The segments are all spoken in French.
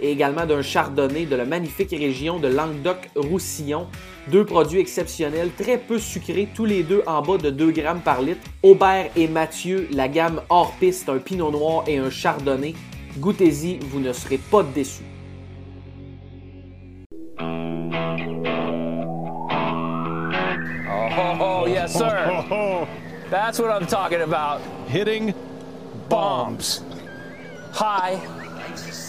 et également d'un chardonnay de la magnifique région de Languedoc-Roussillon. Deux produits exceptionnels, très peu sucrés, tous les deux en bas de 2 grammes par litre. Aubert et Mathieu, la gamme hors piste, un pinot noir et un chardonnay. Goûtez-y, vous ne serez pas déçus. Oh, yes, sir. That's what I'm talking about. hitting Bombs. High,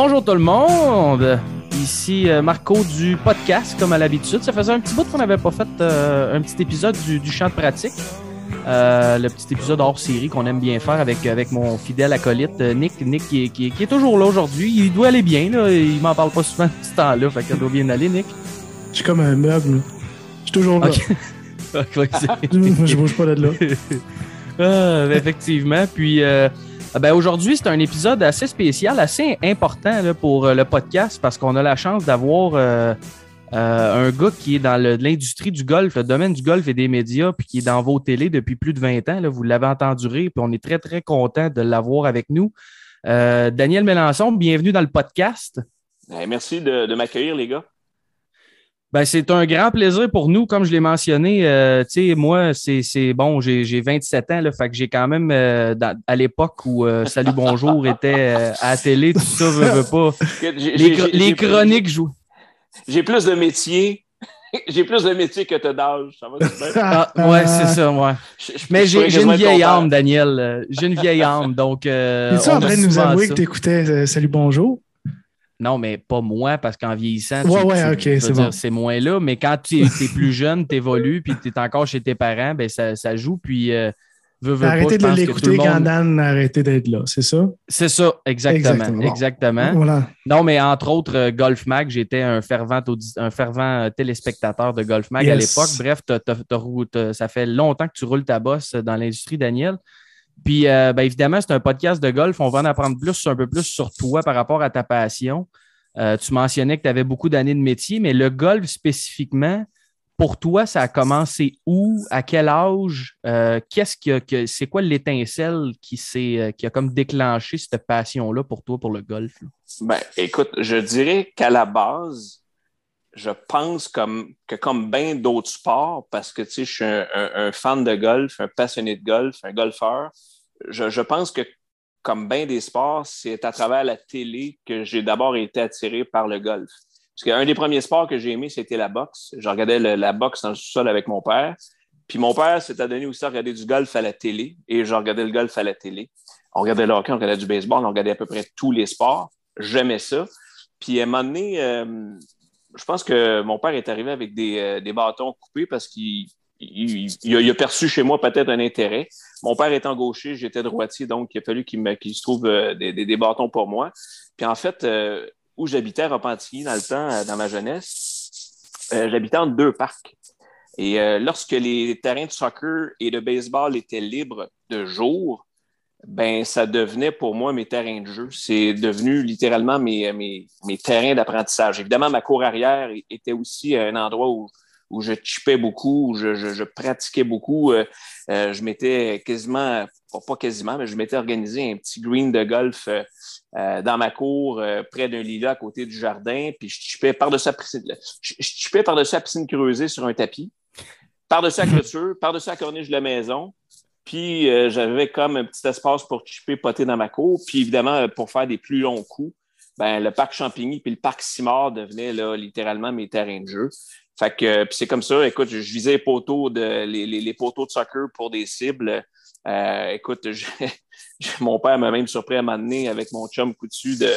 Bonjour tout le monde! Ici euh, Marco du podcast, comme à l'habitude. Ça faisait un petit bout qu'on n'avait pas fait euh, un petit épisode du, du champ de pratique. Euh, le petit épisode hors série qu'on aime bien faire avec, avec mon fidèle acolyte Nick. Nick qui est, qui est- qui est toujours là aujourd'hui. Il doit aller bien. Là. Il m'en parle pas souvent de ce temps-là. Fait qu'il doit bien aller, Nick. Je suis comme un meuble. Je suis toujours là. Je bouge pas de là. Ah, effectivement. Puis, euh, ben aujourd'hui, c'est un épisode assez spécial, assez important là, pour euh, le podcast parce qu'on a la chance d'avoir euh, euh, un gars qui est dans l'industrie du golf, le domaine du golf et des médias, puis qui est dans vos télés depuis plus de 20 ans. Là, vous l'avez entendu rire, puis on est très, très content de l'avoir avec nous. Euh, Daniel Mélenchon, bienvenue dans le podcast. Eh, merci de m'accueillir, les gars. Ben, c'est un grand plaisir pour nous, comme je l'ai mentionné. euh, tu sais, moi, c'est c'est- bon, j'ai j'ai 27 ans, là, fait que j'ai quand même, euh, dans- à l'époque où euh, Salut Bonjour était euh, à la télé, tout ça, veut, veut pas. Les, chroniques jouent. J'ai plus de métier. J'ai plus de métier que t'as d'âge. Ça va. Ah, ouais, c'est ça, ouais. Je- je- Mais je j'ai une vieille âme, Daniel. J'ai une vieille âme, donc. euh, Es-tu en train de nous avouer ça. que t'écoutais euh, Salut Bonjour? Non, mais pas moi, parce qu'en vieillissant, tu- Ouais, tu- c'est dire, bon. c'est moins là. Mais quand tu es, plus jeune, tu évolues, puis tu es encore chez tes parents, ben ça, ça joue. Puis, euh, veux, Arrêtez de l'écouter quand monde- Dan a arrêté d'être là, c'est ça? C'est ça, exactement. Exactement. Exactement. Voilà. Non, mais entre autres, euh, Golf Mag, j'étais un fervent, audi- un fervent euh, téléspectateur de Golf Mag à l'époque. Bref, t'as- t'as- t'as rou- t'as- ça fait longtemps que tu roules ta bosse dans l'industrie, Daniel. Puis, euh, ben, évidemment, c'est un podcast de golf. On va en apprendre plus, un peu plus sur toi par rapport à ta passion. Euh, tu mentionnais que tu avais beaucoup d'années de métier, mais le golf spécifiquement, pour toi, ça a commencé où? À quel âge? Euh, qu'est-ce que, c'est quoi l'étincelle qui, qui a comme déclenché cette passion-là pour toi, pour le golf? Ben, écoute, je dirais qu'à la base, je pense que comme bien d'autres sports, parce que je suis un, fan de golf, un passionné de golf, un golfeur, je, pense que comme bien des sports, c'est à travers la télé que j'ai d'abord été attiré par le golf. Parce qu'un des premiers sports que j'ai aimé, c'était la boxe. Je regardais la boxe dans le sous-sol avec mon père. Puis mon père s'était donné aussi à regarder du golf à la télé et je regardais le golf à la télé. On regardait le hockey, on regardait du baseball, on regardait à peu près tous les sports. J'aimais ça. Puis à un moment donné, euh, je pense que mon père est arrivé avec des, euh, des bâtons coupés parce qu'il il, a, perçu chez moi peut-être un intérêt. Mon père étant gaucher, j'étais droitier, donc il a fallu qu'il se trouve euh, des, des- bâtons pour moi. Puis en fait, euh, où j'habitais à Repentigny dans le temps, dans ma jeunesse, j'habitais entre deux parcs. Et lorsque les terrains de soccer et de baseball étaient libres de jour, ben ça devenait pour moi mes terrains de jeu. C'est devenu littéralement mes, mes, mes terrains d'apprentissage. Évidemment, ma cour arrière était aussi un endroit où, où je chipais beaucoup, où je, je, je pratiquais beaucoup. Euh, euh, je m'étais quasiment, pas, quasiment, mais je m'étais organisé un petit green de golf euh, euh, dans ma cour, euh, près d'un lilas à côté du jardin, puis je chipais par-dessus la piscine, je, par-dessus la piscine creusée sur un tapis, par-dessus la clôture, par-dessus la corniche de la maison, puis euh, j'avais comme un petit espace pour chipper, poter dans ma cour. Puis évidemment, euh, pour faire des plus longs coups, ben, le parc Champigny puis le parc Simard devenaient là, littéralement mes terrains de jeu. Que puis c'est comme ça, écoute, je, visais les poteaux de les, les, poteaux de soccer pour des cibles. Euh, écoute, mon père m'a même surpris à m'amener avec mon chum coutu de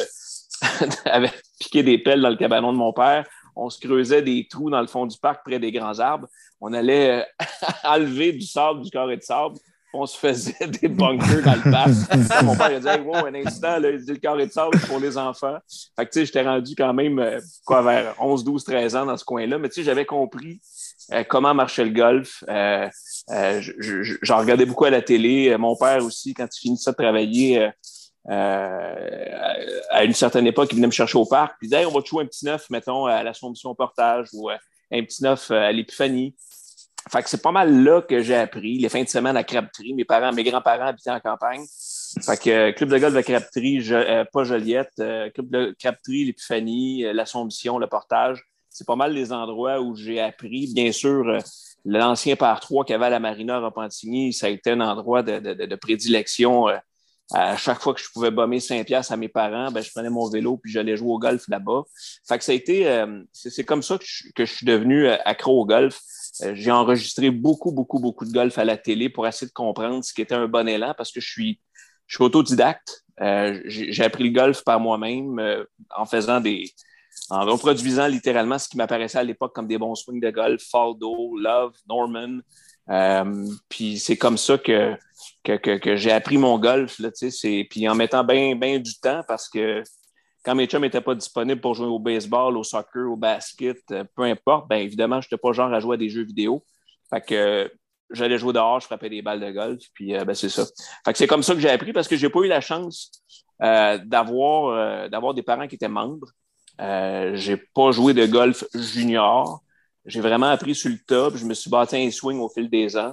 avec piqué des pelles dans le cabanon de mon père. On se creusait des trous dans le fond du parc près des grands arbres. On allait euh, enlever du sable, du carré de sable. On se faisait des bunkers dans le parc. mon père a dit hey, wow, un instant, là, il dit le carré de sable pour les enfants. Fait que tu sais, j'étais rendu quand même euh, quoi, vers 11, 12, 13 ans dans ce coin-là. Mais tu sais, j'avais compris euh, comment marchait le golf. Euh, euh, J'en regardais beaucoup à la télé. Mon père aussi, quand il finissait de travailler, euh, à une certaine époque, il venait me chercher au parc, puis il disait on va te jouer un petit neuf, mettons, à l'Assomption Portage ou euh, un petit neuf euh, à l'Épiphanie. Fait que c'est pas mal là que j'ai appris. Les fins de semaine à Crabtree, mes parents, mes grands-parents habitaient en campagne. Fait que club de golf de Crabtree, je, pas Joliette, club de Crabtree, l'Épiphanie, l'Assomption, le Portage. C'est pas mal les endroits où j'ai appris. Bien sûr, l'ancien par 3 qu'il y avait à la Marina Repentigny, ça a été un endroit de, de, de prédilection à chaque fois que je pouvais bomber 5 piastres à mes parents, ben, je prenais mon vélo puis j'allais jouer au golf là-bas. Fait que ça a été, euh, c'est comme ça que je, que je, suis devenu euh, accro au golf. Euh, j'ai enregistré beaucoup, beaucoup, beaucoup de golf à la télé pour essayer de comprendre ce qui était un bon élan parce que je suis, je suis autodidacte. j'ai appris le golf par moi-même en faisant des, en reproduisant littéralement ce qui m'apparaissait à l'époque comme des bons swings de golf, Faldo, Love, Norman. puis c'est comme ça que que, que, j'ai appris mon golf. Là, puis en mettant bien ben du temps parce que quand mes chums n'étaient pas disponibles pour jouer au baseball, au soccer, au basket, euh, peu importe, bien évidemment, je n'étais pas genre à jouer à des jeux vidéo. Fait que j'allais jouer dehors, je frappais des balles de golf, puis euh, ben, c'est ça. Fait que c'est comme ça que j'ai appris parce que j'ai pas eu la chance euh, d'avoir, d'avoir des parents qui étaient membres. Euh, j'ai pas joué de golf junior. J'ai vraiment appris sur le top. Je me suis bâti un swing au fil des ans.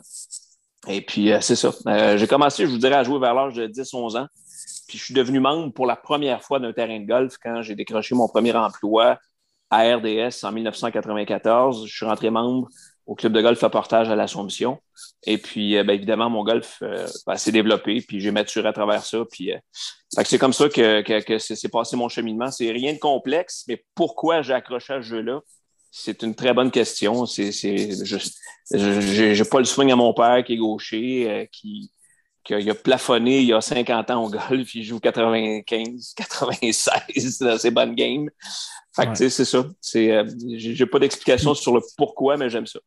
Et puis, euh, c'est ça. Euh, j'ai commencé, je vous dirais, à jouer vers l'âge de 10-11 ans. Puis, je suis devenu membre pour la première fois d'un terrain de golf quand j'ai décroché mon premier emploi à RDS en 1994. Je suis rentré membre au club de golf à Portage à l'Assomption. Et puis, euh, bien, évidemment, mon golf ben, s'est développé, puis j'ai maturé à travers ça. Puis, c'est comme ça que, que, que c'est passé mon cheminement. C'est rien de complexe, mais pourquoi j'ai accroché à ce jeu-là? C'est une très bonne question. C'est, juste, j'ai pas le swing à mon père qui est gaucher, euh, qui, qui a, plafonné il y a 50 ans au golf, il joue 95, 96 dans ses bonnes games. Fait que, c'est ça. C'est, euh, j'ai pas d'explication sur le pourquoi, mais j'aime ça.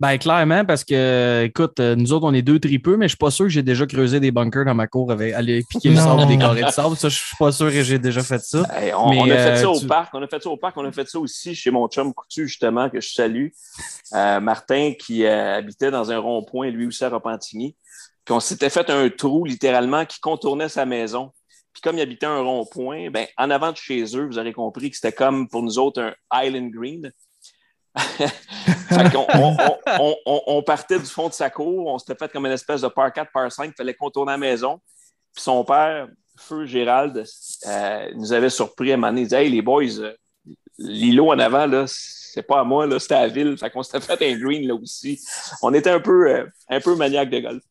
Ben, clairement, parce que, écoute, euh, nous autres, on est deux tripeux, mais je suis pas sûr que j'ai déjà creusé des bunkers dans ma cour avec aller piquer le sable des carrés de sable. Ça, je suis pas sûr que j'ai déjà fait ça. on, a fait ça euh, au parc. On a fait ça au parc. On a fait ça aussi chez mon chum Coutu, justement, que je salue. Euh, Martin, qui habitait dans un rond-point, lui aussi à Repentigny. Puis on s'était fait un trou, littéralement, qui contournait sa maison. Puis comme il habitait un rond-point, ben, en avant de chez eux, vous aurez compris que c'était comme pour nous autres un Island Green. on, partait du fond de sa cour, on s'était fait comme une espèce de par 4, par 5, il fallait contourner la maison. Puis son père, Feu Gérald, euh, nous avait surpris à un moment donné. Il disait Hey, les boys, euh, l'îlot en avant, là, c'est pas à moi, là, c'était à la ville. Fait qu'on s'était fait un green là aussi. On était un peu, euh, un peu maniaque de golf.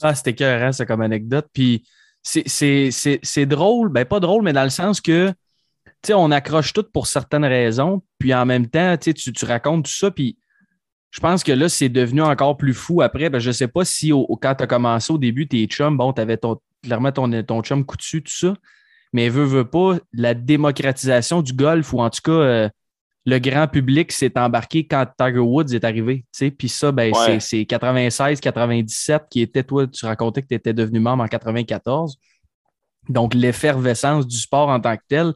Ah, c'était cœur, ça, comme anecdote. Puis c'est drôle, ben pas drôle, mais dans le sens que on accroche tout pour certaines raisons, puis en même temps, tu, tu racontes tout ça, puis je pense que là, c'est devenu encore plus fou après. Ben, je ne sais pas si au, quand tu as commencé au début, tes chums, bon, tu avais ton, clairement ton, ton chum coutu, tout ça, mais veut, veut pas, la démocratisation du golf, ou en tout cas, euh, le grand public s'est embarqué quand Tiger Woods est arrivé. Puis ça, ben, c'est 96-97 qui était, toi, tu racontais que tu étais devenu membre en 94. Donc, l'effervescence du sport en tant que tel,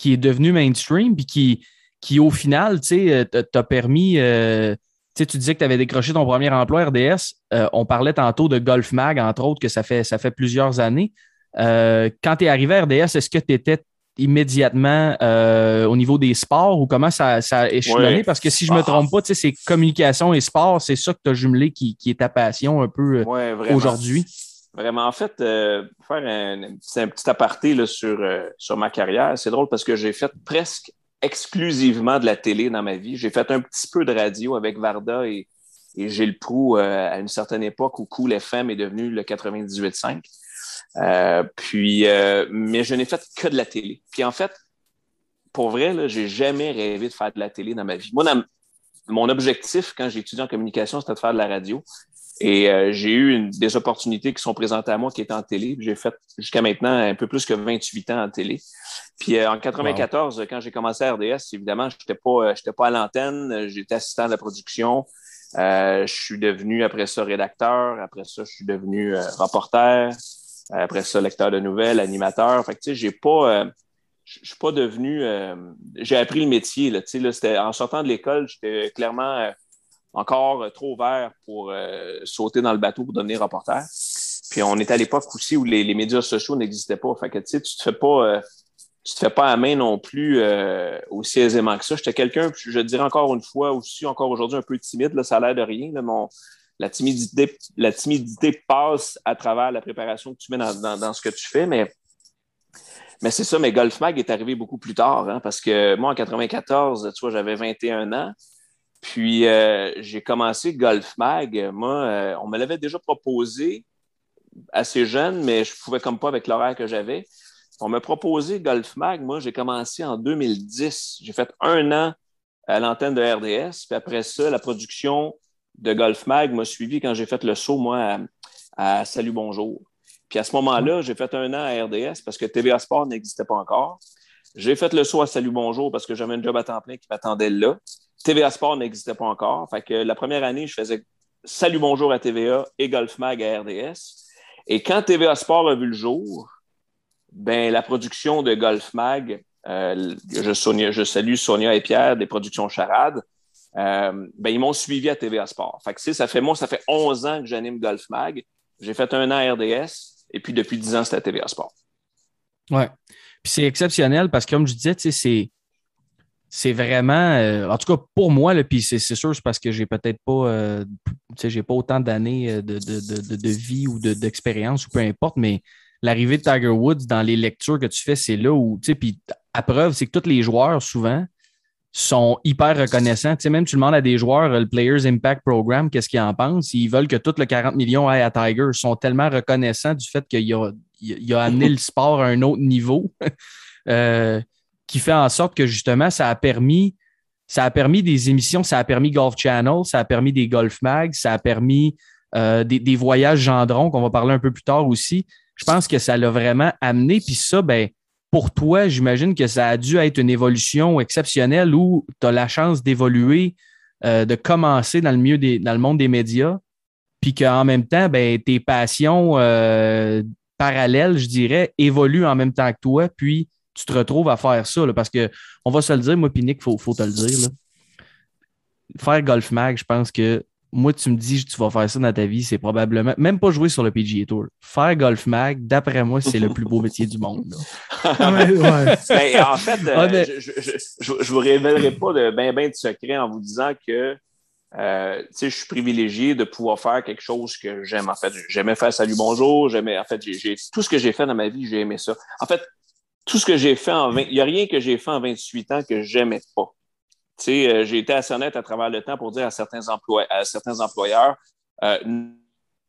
qui est devenu mainstream, puis qui, qui au final, tu sais, euh, t'a permis. Euh, tu disais que tu avais décroché ton premier emploi RDS. Euh, on parlait tantôt de Golf Mag, entre autres, que ça fait, ça fait plusieurs années. quand tu es arrivé à RDS, est-ce que tu étais immédiatement au niveau des sports ou comment ça, ça a échelonné? Parce que si je ne me trompe pas, c'est communication et sport, c'est ça que tu as jumelé qui, qui, est ta passion un peu aujourd'hui. Vraiment, en fait, euh, faire un, petit aparté là, sur, euh, sur ma carrière, c'est drôle parce que j'ai fait presque exclusivement de la télé dans ma vie. J'ai fait un petit peu de radio avec Varda et, et Gilles Proux euh, à une certaine époque où Cool FM est devenu le 98.5. Euh, puis, euh, mais je n'ai fait que de la télé. Puis en fait, pour vrai, j'ai jamais rêvé de faire de la télé dans ma vie. Mon objectif quand j'ai étudié en communication, c'était de faire de la radio. Et euh, j'ai eu une- des opportunités qui sont présentées à moi qui étaient en télé. J'ai fait jusqu'à maintenant un peu plus que 28 ans en télé. Puis euh, en 94, quand j'ai commencé à RDS, évidemment, je n'étais pas, euh, j'étais pas à l'antenne, j'étais assistant de la production. Euh, je suis devenu après ça rédacteur, après ça, je suis devenu euh, reporter, après ça, lecteur de nouvelles, animateur. Fait que tu sais, j'ai pas. euh, je suis pas devenu. euh, j'ai appris le métier. Là, tu sais, là, c'était- en sortant de l'école, j'étais clairement euh, encore euh, trop vert pour euh, sauter dans le bateau pour devenir reporter. Puis on est à l'époque aussi où les, médias sociaux n'existaient pas. Fait que tu sais, tu te fais pas. euh, tu te fais pas à main non plus aussi aisément que ça. J'étais quelqu'un, je dirais encore une fois, aussi encore aujourd'hui un peu timide, ça a l'air de rien. la, timidité, la timidité passe à travers la préparation que tu mets dans ce que tu fais, mais, mais c'est ça, mais Golf Mag est arrivé beaucoup plus tard, hein, parce que moi, en 94, tu vois, j'avais 21 ans, puis euh, j'ai commencé Golf Mag. Moi, euh, on me l'avait déjà proposé assez jeune, mais je pouvais comme pas avec l'horaire que j'avais. On m'a proposé Golf Mag. Moi, j'ai commencé en 2010. J'ai fait un an à l'antenne de RDS. Puis après ça, la production de Golf Mag m'a suivi quand j'ai fait le saut, moi, à, à Salut Bonjour. Puis à ce moment-là, j'ai fait un an à RDS parce que TVA Sport n'existait pas encore. J'ai fait le saut à Salut Bonjour parce que j'avais un job à temps plein qui m'attendait là. TVA Sport n'existait pas encore. Fait que la première année, je faisais Salut Bonjour à TVA et Golf Mag à RDS. Et quand TVA Sport a vu le jour, ben, la production de Golf Mag, euh, je, salue Sonia et Pierre des productions Charade, euh, ben, ils m'ont suivi à TVA Sport. Fait que, ça fait, moi, ça fait 11 ans que j'anime Golf Mag. J'ai fait un an à RDS et puis depuis 10 ans, c'était à TVA Sport. Ouais. Puis c'est exceptionnel parce que, comme je disais, c'est. C'est vraiment, euh, en tout cas pour moi, puis c'est sûr, c'est parce que j'ai peut-être pas, euh, j'ai autant d'années euh, de, vie ou de- d'expérience ou peu importe, mais l'arrivée de Tiger Woods dans les lectures que tu fais, c'est là où, tu sais, puis à preuve, c'est que tous les joueurs, souvent, sont hyper reconnaissants. Tu sais, même tu demandes à des joueurs, le Players Impact Program, qu'est-ce qu'ils en pensent, ils veulent que tout le 40 millions aille à Tiger. Ils sont tellement reconnaissants du fait qu'il a, il a amené le sport à un autre niveau. qui fait en sorte que justement, ça a permis, des émissions, ça a permis Golf Channel, ça a permis des Golf Mag, ça a permis euh, des, voyages Gendron, qu'on va parler un peu plus tard aussi. Je pense que ça l'a vraiment amené. Puis ça, ben, pour toi, j'imagine que ça a dû être une évolution exceptionnelle où tu as la chance d'évoluer, euh, de commencer dans le, milieu dans le monde des médias, puis qu'en même temps, ben, tes passions euh, parallèles, je dirais, évoluent en même temps que toi, puis tu te retrouves à faire ça, là, parce que on va se le dire, moi, Nick, il faut, faut te le dire. là. Faire Golf Mag, je pense que moi, tu me dis que tu vas faire ça dans ta vie, c'est probablement, même pas jouer sur le PGA Tour. Faire Golf Mag, d'après moi, c'est le plus beau métier du monde. là. Ouais, ouais. Ben, en fait, euh, mais- je, je, je, je- je vous révélerai pas de ben ben de secret en vous disant que euh, tu sais, je suis privilégié de pouvoir faire quelque chose que j'aime. En fait, j'aimais faire Salut Bonjour, j'aimais, en fait, j'ai- tout ce que j'ai fait dans ma vie, j'ai aimé ça. En fait, tout ce que j'ai fait en 20, il n'y a rien que j'ai fait en 28 ans que j'aimais pas. Tu sais, euh, j'ai été assez honnête à travers le temps pour dire à certains, employeurs, euh,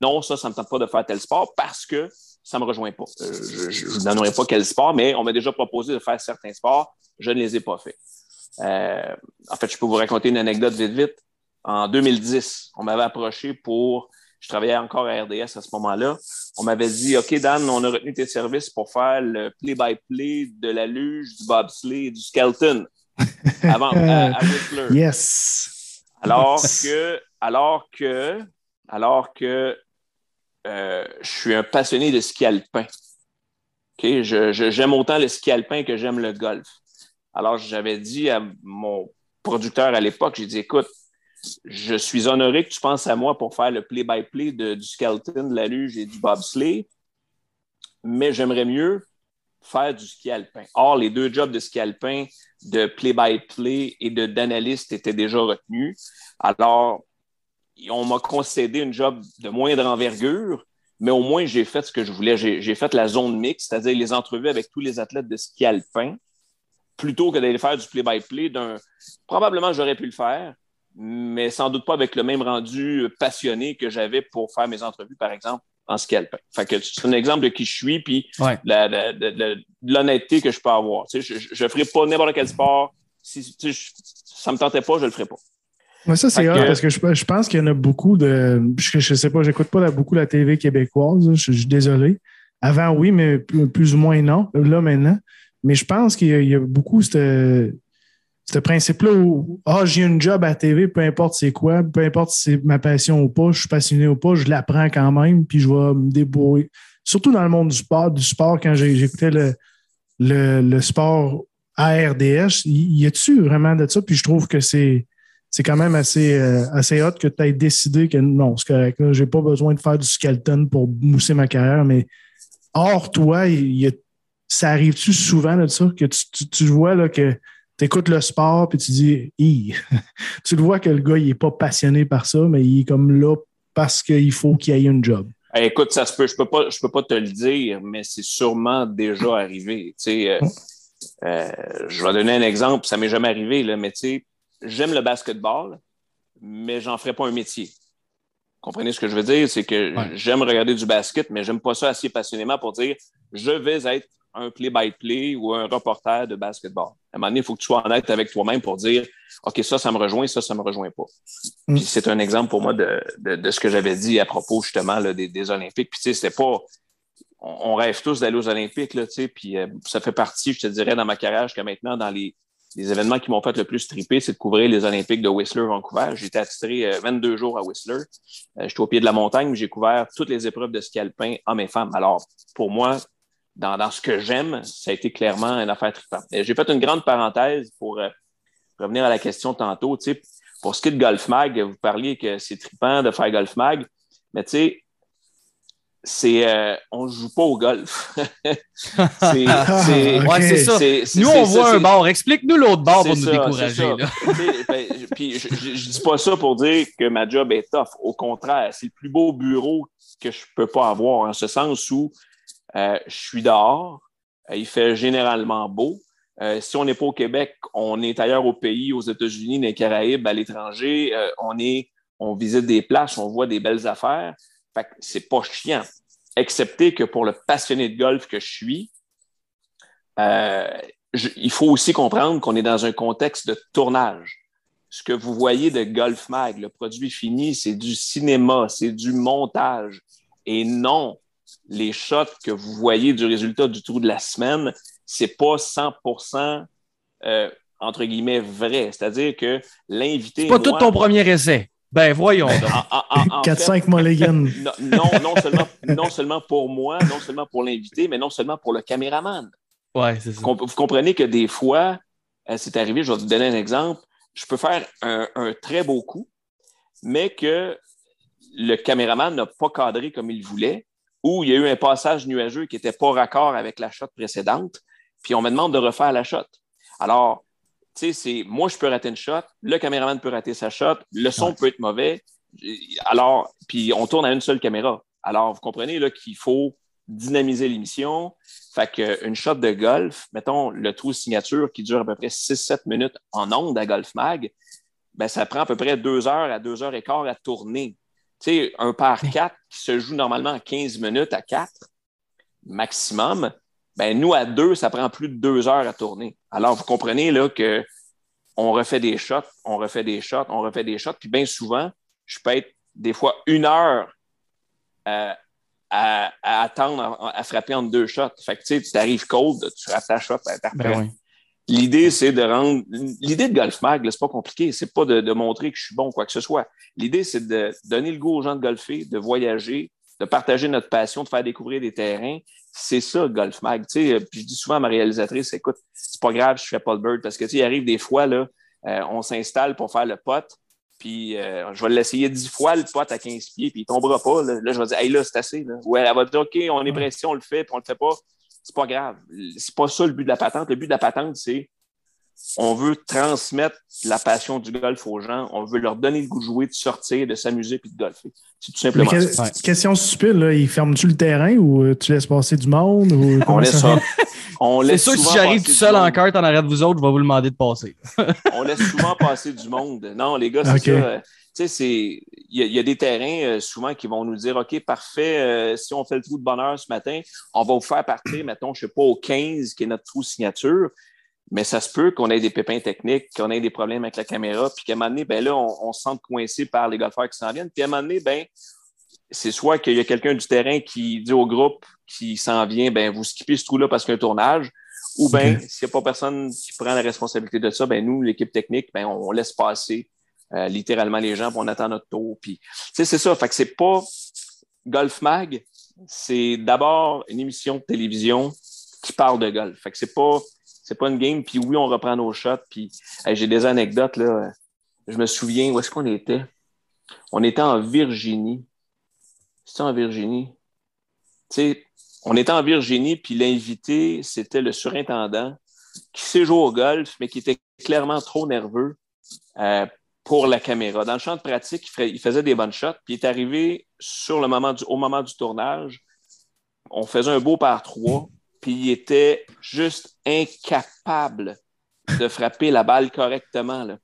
non, ça, ça ne me tente pas de faire tel sport parce que ça ne me rejoint pas. Euh, je ne donnerai pas quel sport, mais on m'a déjà proposé de faire certains sports. Je ne les ai pas faits. En fait, je peux vous raconter une anecdote vite, vite. En 2010, on m'avait approché pour. Je travaillais encore à RDS à ce moment-là. On m'avait dit OK, Dan, on a retenu tes services pour faire le play-by-play de la luge, du bobsleigh et du skeleton avant, à, à Whistler. Yes. Alors que, alors que, alors que euh, je suis un passionné de ski alpin. OK? Je- je- j'aime autant le ski alpin que j'aime le golf. Alors, j'avais dit à mon producteur à l'époque, j'ai dit, écoute, je suis honoré que tu penses à moi pour faire le play-by-play du skeleton, de la luge et du bobsleigh, mais j'aimerais mieux faire du ski alpin. Or, les deux jobs de ski alpin, de play-by-play et de d'analyste étaient déjà retenus. Alors, on m'a concédé une job de moindre envergure, mais au moins j'ai fait ce que je voulais. J'ai fait la zone mixte, c'est-à-dire les entrevues avec tous les athlètes de ski alpin, plutôt que d'aller faire du play-by-play d'un. Probablement, j'aurais pu le faire, mais sans doute pas avec le même rendu passionné que j'avais pour faire mes entrevues, par exemple, en ski alpin. Fait que c'est un exemple de qui je suis, puis Ouais. l'honnêteté que je peux avoir. Tu sais, je ne ferai pas n'importe quel sport. Si tu sais, je- ça me tentait pas, je le ferai pas. Mais ça, c'est rare que- parce que je, je pense qu'il y en a beaucoup de. Je, je sais pas, j'écoute pas la- beaucoup la TV québécoise. Je, suis désolé. Avant, oui, mais plus, plus ou moins non. Là, maintenant. Mais je pense qu'il y, y a beaucoup ce ce principe-là où Ah, j'ai une job à TV, peu importe c'est quoi, peu importe si c'est ma passion ou pas, je suis passionné ou pas, je l'apprends quand même, puis je vais me débrouiller. Surtout dans le monde du sport, du sport, quand j'ai- j'écoutais le, le, le sport à RDS, y, a-tu vraiment de ça? Puis je trouve que c'est c'est quand même assez, euh, assez hot que tu aies décidé que non, c'est correct. Je n'ai pas besoin de faire du skeleton pour mousser ma carrière, mais hors toi, y a- ça arrive-tu souvent de ça que tu, tu, tu vois là, que tu écoutes le sport puis tu dis Hi! tu le vois que le gars il n'est pas passionné par ça, mais il est comme là parce qu'il faut qu'il ait une job. Hey, écoute, ça se peut, je peux pas, je peux pas te le dire, mais c'est sûrement déjà arrivé. Tu sais, euh, euh, je vais donner un exemple, ça m'est jamais arrivé, là, mais j'aime le basketball, mais j'en ferai pas un métier. Comprenez ce que je veux dire? C'est que Ouais. j'aime regarder du basket, mais j'aime pas ça assez passionnément pour dire je vais être un play-by-play ou un reporter de basketball. À un moment donné, il faut que tu sois honnête avec toi-même pour dire OK, ça, ça me rejoint, ça, ça me rejoint pas. Mm. Puis c'est un exemple pour moi de, de, de ce que j'avais dit à propos justement là, des, des Olympiques. Puis tu sais, c'était pas. On, on rêve tous d'aller aux Olympiques, là, tu sais, puis euh, ça fait partie, je te dirais, dans ma carrière jusqu'à maintenant, dans les, les événements qui m'ont fait le plus triper, c'est de couvrir les Olympiques de Whistler, Vancouver. J'ai été attitré euh, 22 jours à Whistler. Euh, J'étais au pied de la montagne, mais j'ai couvert toutes les épreuves de ski alpin, hommes et femmes. Alors, pour moi, dans, dans ce que j'aime, ça a été clairement une affaire trippante. J'ai fait une grande parenthèse pour euh, revenir à la question tantôt. Tu sais, pour ce qui est de Golf Mag, vous parliez que c'est trippant de faire Golf Mag, mais tu sais, c'est euh, on joue pas au golf. c'est. Ouais, ça. Nous, on voit un bord. Explique-nous l'autre bord pour nous ça, décourager. ben, je- Puis je, je, je dis pas ça pour dire que ma job est tough. Au contraire, c'est le plus beau bureau que je peux pas avoir, en ce sens où euh, je suis dehors, euh, il fait généralement beau. Euh, si on n'est pas au Québec, on est ailleurs au pays, aux États-Unis, dans les Caraïbes, à l'étranger. Euh, on est, on visite des places, on voit des belles affaires. Fait que c'est pas chiant. Excepté que pour le passionné de golf que je suis, euh, il faut aussi comprendre qu'on est dans un contexte de tournage. Ce que vous voyez de Golf Mag, le produit fini, c'est du cinéma, c'est du montage. Et non, les shots que vous voyez du résultat du trou de la semaine, c'est pas 100% euh, entre guillemets vrai. C'est-à-dire que l'invité. C'est pas tout moi- ton premier essai. Ben, voyons donc. en- en- en- en fait, 4-5 mulligans. non, non, non seulement, non seulement pour moi, non seulement pour l'invité, mais non seulement pour le caméraman. Ouais, c'est ça. Vous comprenez que des fois, euh, c'est arrivé, je vais vous donner un exemple, je peux faire un, un très beau coup, mais que le caméraman n'a pas cadré comme il voulait, ou il y a eu un passage nuageux qui n'était pas raccord avec la shot précédente, puis on me demande de refaire la shot. Alors, tu sais, c'est moi, je peux rater une shot, le caméraman peut rater sa shot, le son peut être mauvais. Alors, puis on tourne à une seule caméra. Alors, vous comprenez là qu'il faut dynamiser l'émission. Fait qu'une shot de golf, mettons le trou signature qui dure à peu près 6-7 minutes en ondes à Golf Mag, ben, ça prend à peu près deux heures à deux heures et quart à tourner. Tu sais, un par 4 qui se joue normalement en 15 minutes à 4 maximum, ben, nous, à deux, ça prend plus de deux heures à tourner. Alors, vous comprenez là que on refait des shots, on refait des shots, on refait des shots, puis bien souvent, je peux être des fois une heure euh, à, à attendre, à, à frapper entre deux shots. Fait que tu sais, tu arrives cold, tu rates ta shot. Ben oui. L'idée, c'est de rendre. L'idée de Golf Mag, c'est pas compliqué. C'est pas de, de montrer que je suis bon ou quoi que ce soit. L'idée, c'est de donner le goût aux gens de golfer, de voyager, de partager notre passion, de faire découvrir des terrains. C'est ça, Golf Mag. Tu sais, puis je dis souvent à ma réalisatrice, écoute, c'est pas grave, je fais pas le bird parce que tu sais, il arrive des fois, là, euh, on s'installe pour faire le pot, puis euh, je vais l'essayer dix fois, le pot à 15 pieds, puis il tombera pas. Là, Là, je vais dire, hey, là, c'est assez. Là. Ouais, elle va dire, OK, on est pressé, on le fait, puis on le fait pas. C'est pas grave. C'est pas ça le but de la patente. Le but de la patente, c'est on veut transmettre la passion du golf aux gens. On veut leur donner le goût de jouer, de sortir, de s'amuser puis de golfer. C'est tout simplement ça. que- Question stupide, là, il ferme-tu le terrain ou euh, tu laisses passer du monde? Ou On laisse, ça- on C'est sûr que si j'arrive tout seul en carte en arrière de vous autres, je vais vous demander de passer. on laisse souvent passer du monde. Non, les gars, c'est ça. euh, Tu sais, c'est. Il y, a- il y a des terrains euh, souvent qui vont nous dire OK, parfait, euh, si on fait le trou de bonheur ce matin, on va vous faire partir, mettons, je sais pas, au 15, qui est notre trou signature. Mais ça se peut qu'on ait des pépins techniques, qu'on ait des problèmes avec la caméra, puis qu'à un moment donné, ben là, on, on se sente coincé par les golfeurs qui s'en viennent. Puis à un moment donné, ben, c'est soit qu'il y a quelqu'un du terrain qui dit au groupe qui s'en vient, ben, vous skippez ce trou-là parce qu'il y a un tournage. Ou bien, s'il n'y a pas personne qui prend la responsabilité de ça, ben nous, l'équipe technique, ben on, on laisse passer euh, littéralement les gens, puis on attend notre tour. Puis, tu sais, c'est ça. Fait que c'est pas Golf Mag, c'est d'abord une émission de télévision qui parle de golf. Fait que c'est pas, c'est pas une game. Puis oui, on reprend nos shots. Puis j'ai des anecdotes là. Je me souviens où est-ce qu'on était. On était en Virginie. C'était en Virginie? Tu sais, on était en Virginie, puis l'invité, c'était le surintendant qui sait jouer au golf, mais qui était clairement trop nerveux euh, pour la caméra. Dans le champ de pratique, il, il faisait des bonnes shots, puis il est arrivé sur le moment du, au moment du tournage. On faisait un beau par trois, puis il était juste incapable de frapper la balle correctement. Là.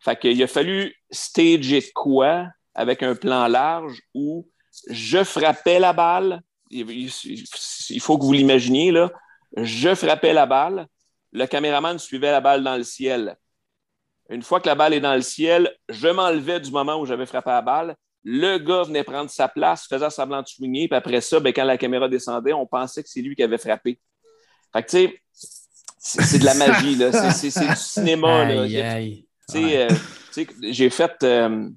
Fait qu'il a fallu stager quoi avec un plan large où je frappais la balle. Il, faut que vous l'imaginiez. Je frappais la balle. Le caméraman suivait la balle dans le ciel. Une fois que la balle est dans le ciel, je m'enlevais du moment où j'avais frappé la balle. Le gars venait prendre sa place, faisait semblant de swinguer, puis après ça, ben, quand la caméra descendait, on pensait que c'est lui qui avait frappé. Fait que, tu sais, c'est de la magie, là. C'est- du cinéma, là. Sais, euh, j'ai fait, euh,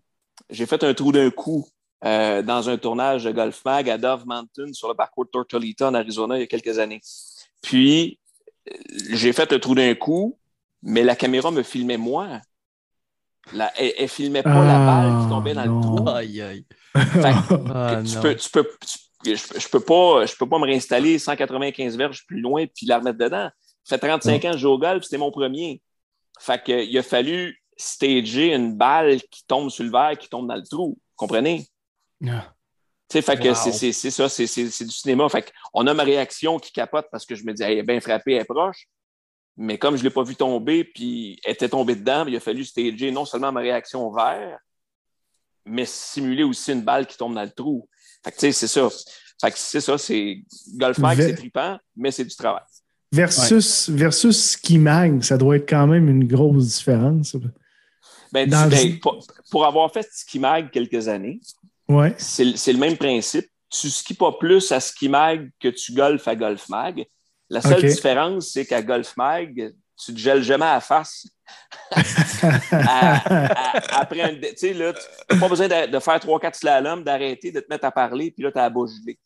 j'ai fait un trou d'un coup euh, dans un tournage de Golf Mag à Dove Mountain sur le parcours de Tortolita en Arizona il y a quelques années. Puis, euh, j'ai fait le trou d'un coup, mais la caméra me filmait moi. La, elle, elle filmait pas la Ah, balle qui tombait dans non. le trou. Aïe, aïe. Fait que Ah, tu peux, tu peux, tu- je, je peux pas, je peux pas me réinstaller 195 verges plus loin puis la remettre dedans. Ça fait 35 ans que je joue au golf, c'était mon premier. Fait que, il a fallu stager une balle qui tombe sur le verre, qui tombe dans le trou. Vous comprenez? Ah. Tu sais, fait que Wow. c'est- c'est c'est ça, c'est c'est- c'est du cinéma. Fait on a ma réaction qui capote parce que je me dis, elle est bien frappée, elle est proche. Mais comme je ne l'ai pas vu tomber, puis elle était tombée dedans, il a fallu stager non seulement ma réaction verre, mais simuler aussi une balle qui tombe dans le trou. Fait que tu sais, c'est ça. Fait que c'est ça, c'est Golf Mag, c'est trippant, mais c'est du travail. Versus, versus Ski Mag, ça doit être quand même une grosse différence. Ben, Dans tu- le- ben, pour, pour avoir fait Ski Mag quelques années, Ouais. c'est le- c'est le même principe. Tu skis pas plus à Ski Mag que tu golfes à Golf Mag. La seule différence, c'est qu'à Golf Mag, tu te gèles jamais à la face. À- à- après un, tu sais, là, tu n'as pas besoin de, de faire 3-4 slaloms, d'arrêter, de te mettre à parler, puis là, tu as la bouche gelée.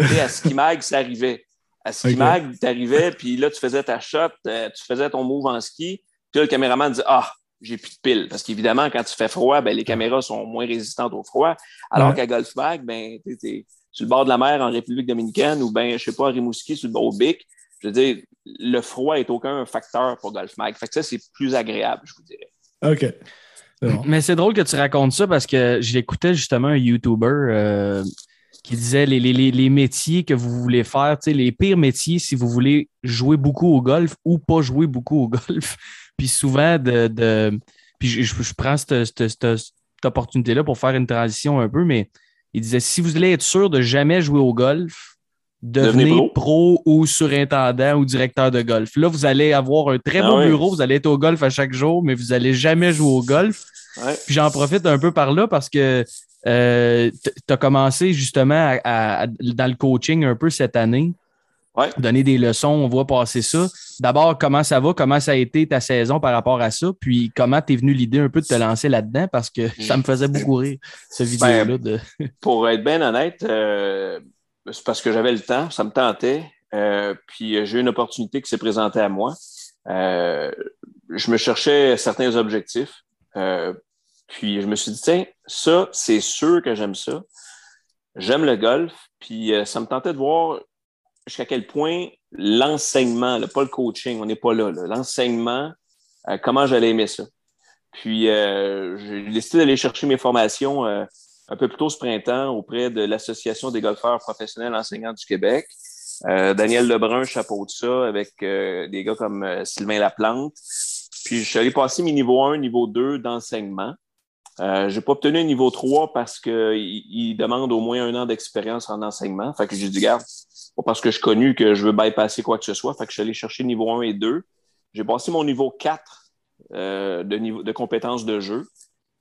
Tu sais, à Ski Mag, ça arrivait. À Ski Ok. Mag, tu arrivais, puis là, tu faisais ta shot, euh, tu faisais ton move en ski, puis là, le caméraman dit Ah, j'ai plus de piles. Parce qu'évidemment, quand tu fais froid, ben, les caméras sont moins résistantes au froid. Alors Ouais. qu'à Golf Mag, ben, tu es sur le bord de la mer en République dominicaine ou ben, je sais pas, à Rimouski, sur le bord au Bic. Je veux dire, le froid est aucun facteur pour Golf Mag. Fait que ça, c'est plus agréable, je vous dirais. OK. Bon. Mais c'est drôle que tu racontes ça parce que j'écoutais justement un YouTuber euh, qui disait les, les- les- métiers que vous voulez faire, tu sais, les pires métiers si vous voulez jouer beaucoup au golf ou pas jouer beaucoup au golf. Puis souvent, de, de- puis je, je- je prends cette, cette- cette- cette opportunité-là pour faire une transition un peu, mais il disait si vous voulez être sûr de jamais jouer au golf, devenez Devenez pro. ou surintendant ou directeur de golf. Là, vous allez avoir un très Ah beau ouais. bureau, vous allez être au golf à chaque jour, mais vous allez jamais jouer au golf. Ouais. Puis j'en profite un peu par là parce que euh, tu as commencé justement à- dans le coaching un peu cette année. Ouais. Donner des leçons, on va passer ça. D'abord, comment ça va? Comment ça a été ta saison par rapport à ça? Puis comment t'es venu l'idée un peu de te lancer là-dedans? Parce que ça me faisait beaucoup rire, cette vidéo-là. de... Pour être bien honnête, euh, c'est parce que j'avais le temps, ça me tentait. Euh, puis euh, j'ai eu une opportunité qui s'est présentée à moi. Euh, je me cherchais certains objectifs. Euh, puis je me suis dit, tiens, ça, c'est sûr que j'aime ça. J'aime le golf. Puis euh, ça me tentait de voir jusqu'à quel point l'enseignement, pas le coaching, on n'est pas là, l'enseignement euh, comment j'allais aimer ça. Puis, j'ai décidé d'aller chercher mes formations un peu plus tôt ce printemps auprès de l'Association des golfeurs professionnels enseignants du Québec. Daniel Lebrun chapeau de ça avec des gars comme Sylvain Laplante. Puis, je suis allé passer mes niveaux 1, niveau 2 d'enseignement. Euh, je n'ai pas obtenu un niveau 3 parce qu'il il demande au moins un an d'expérience en enseignement. Fait que j'ai dit, garde, pas parce que je connu que je veux bypasser quoi que ce soit. Fait que je suis allé chercher niveau 1 et 2. J'ai passé mon niveau 4 euh, de, niveau, de compétences de jeu.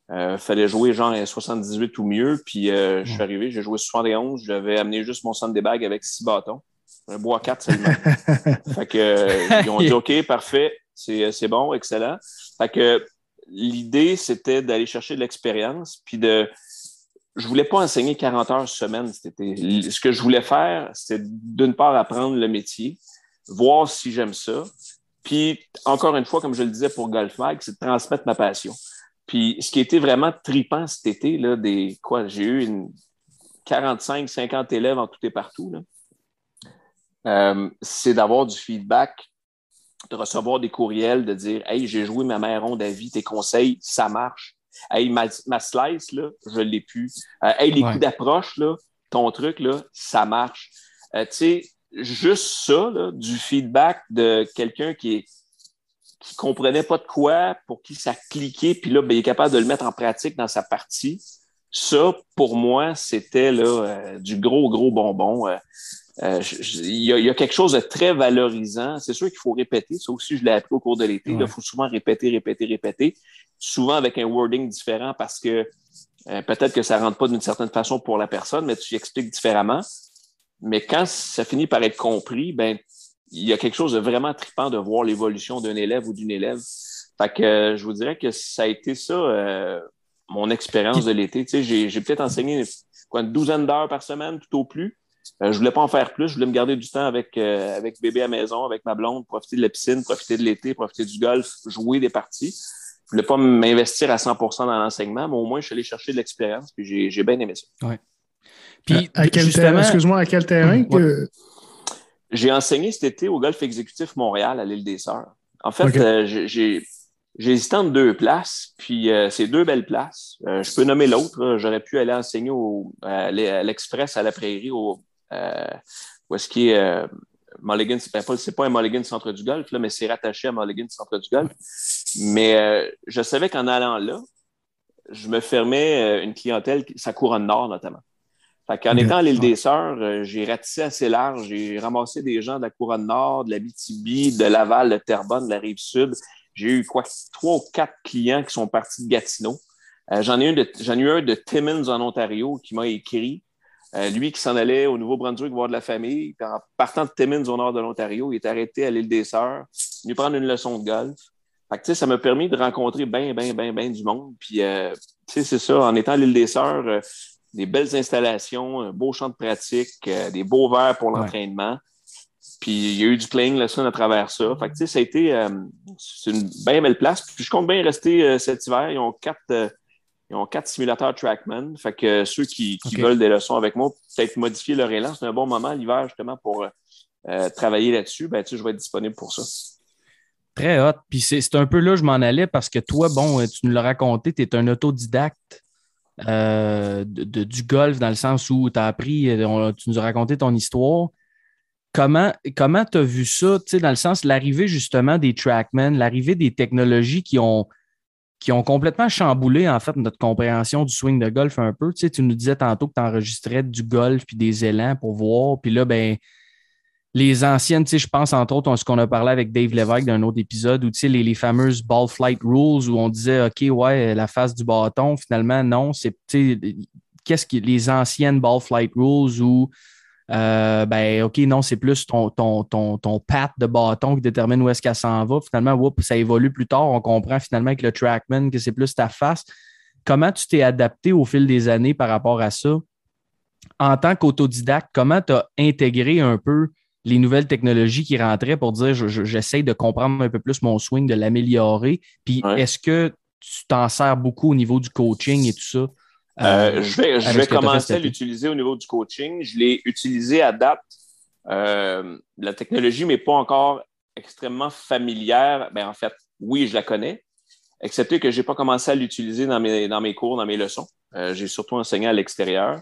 Il euh, fallait jouer genre 78 ou mieux. Puis je suis arrivé, j'ai joué 71. J'avais amené juste mon centre des bagues avec 6 bâtons. Un bois 4 seulement. fait que, ils ont dit OK, parfait, c'est bon, excellent. Fait que l'idée, c'était d'aller chercher de l'expérience, puis de. Je voulais pas enseigner 40 heures semaine Ce que je voulais faire, c'était d'une part apprendre le métier, voir si j'aime ça. Puis, encore une fois, comme je le disais pour Golf Mag, c'est de transmettre ma passion. Puis, ce qui était vraiment tripant cet été, là, des quoi, j'ai eu une 45, 50 élèves en tout et partout. Euh, c'est d'avoir du feedback de recevoir des courriels, de dire Hey, j'ai joué ma mère ronde à vie, tes conseils, ça marche. Hey, ma, slice, là, je l'ai plus. Euh, hey, les coups d'approche, là, ton truc, là, ça marche. Euh, tu sais, juste ça, là, du feedback de quelqu'un qui est qui comprenait pas de quoi, pour qui ça cliquait, puis là, ben, il est capable de le mettre en pratique dans sa partie. Ça, pour moi, c'était là, euh, du gros, gros bonbon. Euh, il y, a quelque chose de très valorisant. C'est sûr qu'il faut répéter. Ça aussi, je l'ai appris au cours de l'été. Il faut souvent répéter, répéter, répéter. Souvent avec un wording différent parce que euh, peut-être que ça ne rentre pas d'une certaine façon pour la personne, mais tu expliques différemment. Mais quand ça finit par être compris, ben il y a quelque chose de vraiment trippant de voir l'évolution d'un élève ou d'une élève. Fait que euh, je vous dirais que ça a été ça, mon expérience de l'été. Tu sais, j'ai peut-être enseigné quoi, une douzaine d'heures par semaine, tout au plus. Euh, je voulais pas en faire plus. Je voulais me garder du temps avec, euh, avec bébé à maison, avec ma blonde, profiter de la piscine, profiter de l'été, profiter du golf, jouer des parties. Je voulais pas m'investir à 100 dans l'enseignement, mais au moins, je suis allé chercher de l'expérience, puis j'ai bien aimé ça. Ouais. Puis, à, quel terrain, excuse-moi, à quel terrain que... J'ai enseigné cet été au Golf Exécutif Montréal à l'île des Sœurs. En fait, euh, j'ai hésité entre deux places, puis c'est deux belles places. je peux nommer l'autre. J'aurais pu aller enseigner au, à l'Express à la Prairie au, euh, où est-ce qu'il est euh, Mulligan, c'est pas, pas un Mulligan Centre du Golf, là, mais c'est rattaché à Mulligan Centre du Golf. Mais euh, je savais qu'en allant là, je me fermais une clientèle, sa couronne nord notamment. En étant à l'île des Sœurs, j'ai ratissé assez large. J'ai ramassé des gens de la couronne nord, de la BTB, de Laval, de Terrebonne, de la rive sud. J'ai eu quoi, trois ou quatre clients qui sont partis de Gatineau. j'en, ai eu j'en ai eu un de Timmins en Ontario qui m'a écrit euh, lui qui s'en allait au Nouveau-Brunswick voir de la famille, en partant de Timmins au nord de l'Ontario, il est arrêté à l'île des Sœurs, venu prendre une leçon de golf. Fait ça m'a permis de rencontrer bien, bien, bien, bien du monde. Puis, euh, c'est ça, en étant à l'île des Sœurs, euh, des belles installations, un beau champ de pratique, des beaux verres pour l'entraînement. Puis il y a eu du playing lesson à travers ça. Fait que, ça a été une bien belle place. Puis je compte bien rester cet hiver. Ils ont quatre, ils ont quatre simulateurs Trackman. Fait que ceux qui, veulent des leçons avec moi, peut-être modifier leur élan. C'est un bon moment l'hiver, justement, pour euh, travailler là-dessus. Ben, tu je vais être disponible pour ça. Très hot. Puis c'est un peu là que je m'en allais parce que toi, bon, euh, tu nous l'as raconté, tu es un autodidacte euh, du golf dans le sens où tu as appris, tu nous as raconté ton histoire. Comment tu as vu ça, dans le sens, l'arrivée justement des Trackman, l'arrivée des technologies qui ont, qui ont complètement chamboulé en fait notre compréhension du swing de golf un peu. Tu, tu nous disais tantôt que tu enregistrais du golf puis des élans pour voir. Puis là, ben, les anciennes, je pense entre autres à ce qu'on a parlé avec Dave Lévesque d'un autre épisode, où les, les, fameuses ball flight rules où on disait OK, ouais, la face du bâton, finalement, non, c'est qu'est-ce que les anciennes ball flight rules où euh, ben, OK, non, c'est plus ton, ton, ton, ton pat de bâton qui détermine où est-ce qu'elle s'en va. Finalement, ça évolue plus tard. On comprend finalement avec le trackman que c'est plus ta face. Comment tu t'es adapté au fil des années par rapport à ça? En tant qu'autodidacte, comment tu as intégré un peu les nouvelles technologies qui rentraient pour dire j'essaie de comprendre un peu plus mon swing, de l'améliorer? Puis est-ce que tu t'en sers beaucoup au niveau du coaching et tout ça? Euh, je vais, je vais commencer à l'utiliser au niveau du coaching. Je l'ai utilisé à date. Euh, la technologie m'est pas encore extrêmement familière. Ben, en fait, oui, je la connais, excepté que je n'ai pas commencé à l'utiliser dans mes, dans mes cours, dans mes leçons. Euh, j'ai surtout enseigné à l'extérieur.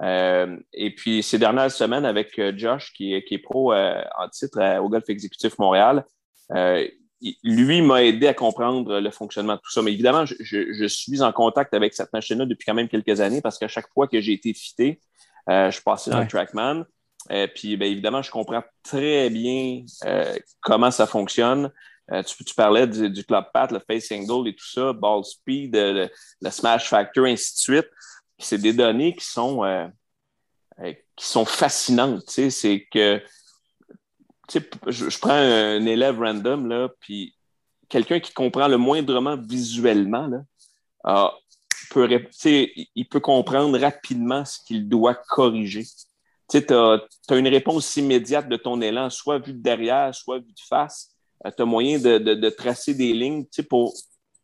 Euh, et puis, ces dernières semaines, avec euh, Josh, qui, est- qui est pro euh, en titre euh, au Golf Exécutif Montréal, lui m'a aidé à comprendre le fonctionnement de tout ça. Mais évidemment, je, je- je suis en contact avec cette machine-là depuis quand même quelques années parce qu'à chaque fois que j'ai été fité, je suis passé dans Ouais. le Trackman. Puis, bien évidemment, je comprends très bien comment ça fonctionne. Euh, tu, tu parlais du, du club pat, le face angle et tout ça, ball speed, euh, le, le smash factor, ainsi de suite. C'est des données qui sont, euh, euh, fascinantes. C'est que je, prends un élève random, là, puis quelqu'un qui comprend le moindrement visuellement, là, peut, il peut comprendre rapidement ce qu'il doit corriger. Tu as, une réponse immédiate de ton élan, soit vu de derrière, soit vu de face. tu as moyen de, de- tracer des lignes pour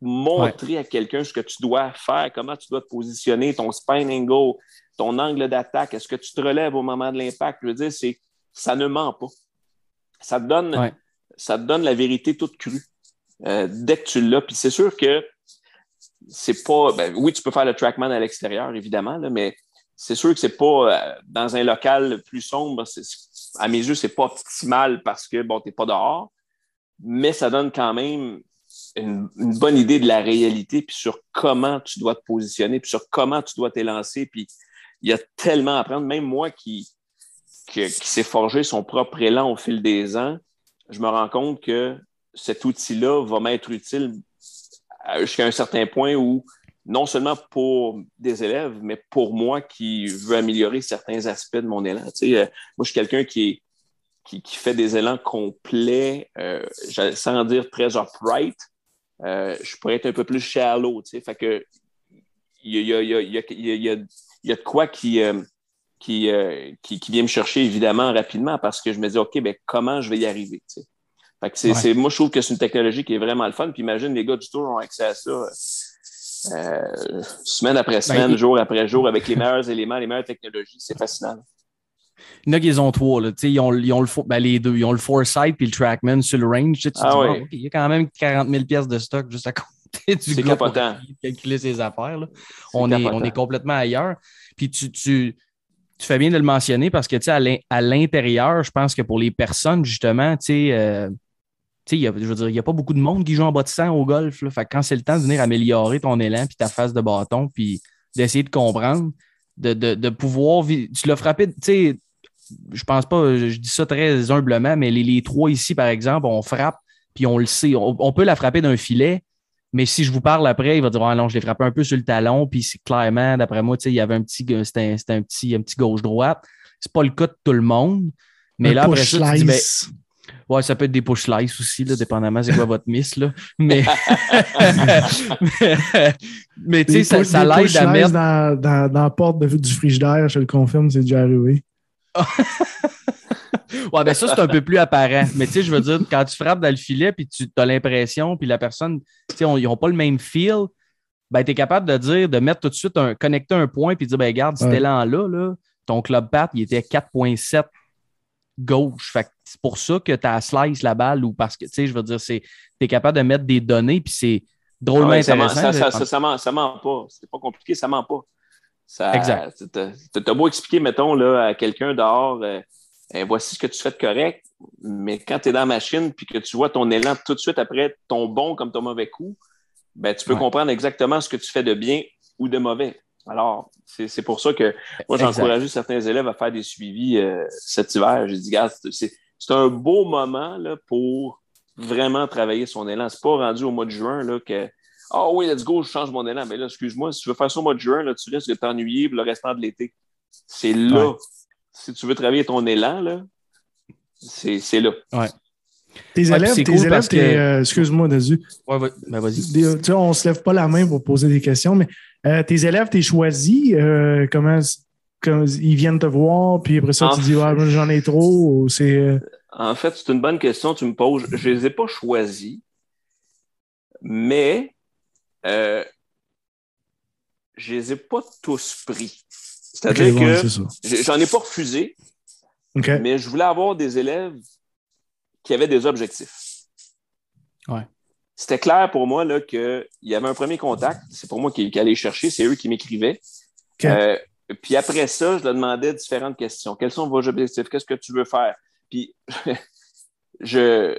montrer à quelqu'un ce que tu dois faire, comment tu dois te positionner, ton spine angle, ton angle d'attaque, est-ce que tu te relèves au moment de l'impact? Je veux dire, c'est, ça ne ment pas. Ça te donne, Ouais. ça te donne la vérité toute crue euh, dès que tu l'as. Puis c'est sûr que c'est pas. ben, oui, tu peux faire le trackman à l'extérieur, évidemment, là, mais c'est sûr que c'est pas euh, dans un local plus sombre. c'est- à mes yeux, c'est pas optimal parce que bon, t'es pas dehors, mais ça donne quand même une, bonne idée de la réalité puis sur comment tu dois te positionner puis sur comment tu dois t'élancer. Puis il y a tellement à apprendre. Même moi qui, qui, s'est forgé son propre élan au fil des ans, je me rends compte que cet outil-là va m'être utile jusqu'à un certain point où non seulement pour des élèves, mais pour moi qui veux améliorer certains aspects de mon élan. Euh, moi, je suis quelqu'un qui, qui, fait des élans complets, euh, sans dire très upright. Euh, je pourrais être un peu plus shallow. Tu sais, fait que il y a, il y a- il y a- il y a- il y a- il y a de quoi qui, euh, qui, euh, qui, qui vient me chercher évidemment rapidement parce que je me dis, OK, ben, comment je vais y arriver? tu sais. Fait que c'est, Ouais. moi, je trouve que c'est une technologie qui est vraiment le fun. Puis imagine, les gars du tour ont accès à ça euh, semaine après semaine, il- jour après jour, avec les meilleurs éléments, les meilleures technologies. C'est fascinant. Il y en a qui les ont trois. Là. Ils ont, ils ont le, ben, les deux. Ils ont le Foresight puis le Trackman sur le range. Tu, Ah dis, il y a quand même 40 000 pièces de stock juste à côté du gars pour calculer ses affaires. là. On, est, on est complètement ailleurs. Puis tu, tu, tu fais bien de le mentionner parce que à l'in- à l'intérieur, je pense que pour les personnes, justement, tu sais, euh, il a- n'y a pas beaucoup de monde qui joue en bas de 100 au golf. Là. Fait que quand c'est le temps de venir améliorer ton élan puis ta phase de bâton, puis d'essayer de comprendre, de, de, de pouvoir. Tu l'as frappé, tu sais, je pense pas, je dis ça très humblement, mais les, les trois ici, par exemple, on frappe, puis on le sait. On, on peut la frapper d'un filet, mais si je vous parle après, il va dire Ah non, je l'ai frappé un peu sur le talon, puis c'est clairement, d'après moi, il y avait un petit, c'était un, un petit, un petit gauche-droite. C'est pas le cas de tout le monde. Mais Un là, après ça, tu dis, ben. Ouais, ça peut être des push slice aussi, là, dépendamment c'est quoi votre miss. Là. Mais, mais tu sais, ça, ça l'aide à mettre. Dans, dans, dans la porte de- du frigidaire, je le confirme, c'est déjà arrivé. Ouais, ben ça, c'est un peu plus apparent. Mais tu sais, je veux dire, quand tu frappes dans le filet, puis tu as l'impression, puis la personne, tu sais, ils n'ont pas le même feel, ben tu es capable de dire, de mettre tout de suite un, connecter un point, puis dire, ben regarde, cet Ouais. élan-là, là, ton club pat, il était 4.7 gauche. Fait c'est pour ça que tu as slice la balle, ou parce que, tu sais, je veux dire, c'est, tu es capable de mettre des données, puis c'est drôlement Ah Ouais, ça, ment, intéressant. ça, ça, ça, ça ment, ça ment pas. C'est pas compliqué, ça ment pas. Ça, Exact. t'as- beau expliquer, mettons, là, à quelqu'un dehors, euh, Eh, voici ce que tu fais de correct, mais quand tu es dans la machine puis que tu vois ton élan tout de suite après ton bon comme ton mauvais coup, ben, tu peux Ouais. comprendre exactement ce que tu fais de bien ou de mauvais. Alors, c'est pour ça que moi, j'ai encouragé certains élèves à faire des suivis euh, cet hiver. J'ai dit, gars, c'est c'est un beau moment là, pour vraiment travailler son élan. C'est pas rendu au mois de juin là, que Ah oui, let's go, je change mon élan. Mais là, excuse-moi, si tu veux faire ça au mois de juin, là, tu risques de t'ennuyer pour le restant de l'été. C'est là. Ouais. Si tu veux travailler ton élan, là, c'est c'est là. Tes Ouais, puis élèves, tes cool élèves, que- tes, euh, excuse-moi, Dazu. Ouais, ouais, ben vas-y. Sais, on ne se lève pas la main pour poser des questions, mais euh, tes élèves, t'es choisi, euh, comment, comment ils viennent te voir, puis après ça, tu dis, j'en ai trop, ou c'est. euh, En fait, c'est une bonne question que tu me poses. Je ne les ai pas choisis, mais euh, je ne les ai pas tous pris. C'est-à-dire que j'ai- j'en ai pas refusé, mais je voulais avoir des élèves qui avaient des objectifs. Ouais. c'était clair pour moi qu'il y avait un premier contact. C'est pour moi qui, qui allait chercher. C'est eux qui m'écrivaient. Euh, puis après ça, je leur demandais différentes questions. Quels sont vos objectifs? Qu'est-ce que tu veux faire? Puis je,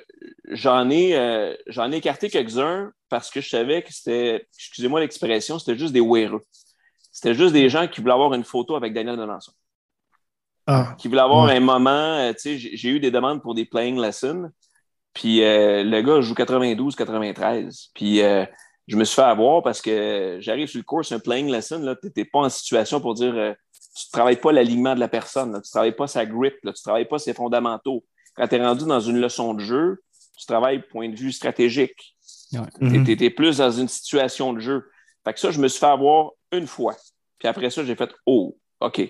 j'en, ai, euh, j'en ai écarté quelques-uns parce que je savais que c'était, excusez-moi l'expression, c'était juste des wéreux. C'était juste des gens qui voulaient avoir une photo avec Daniel Melançon, Ah, qui voulaient avoir Ouais. un moment. euh, tu sais, j'ai, eu des demandes pour des playing lessons. Puis euh, le gars joue 92-93. Puis euh, je me suis fait avoir parce que j'arrive sur le cours, un playing lesson, tu n'étais pas en situation pour dire euh, tu ne travailles pas l'alignement de la personne, là, tu ne travailles pas sa grip, là, tu ne travailles pas ses fondamentaux. Quand tu es rendu dans une leçon de jeu, tu travailles point de vue stratégique. mhm. Tu étais plus dans une situation de jeu. Fait que ça, je me suis fait avoir une fois. Puis après ça, j'ai fait Oh, OK.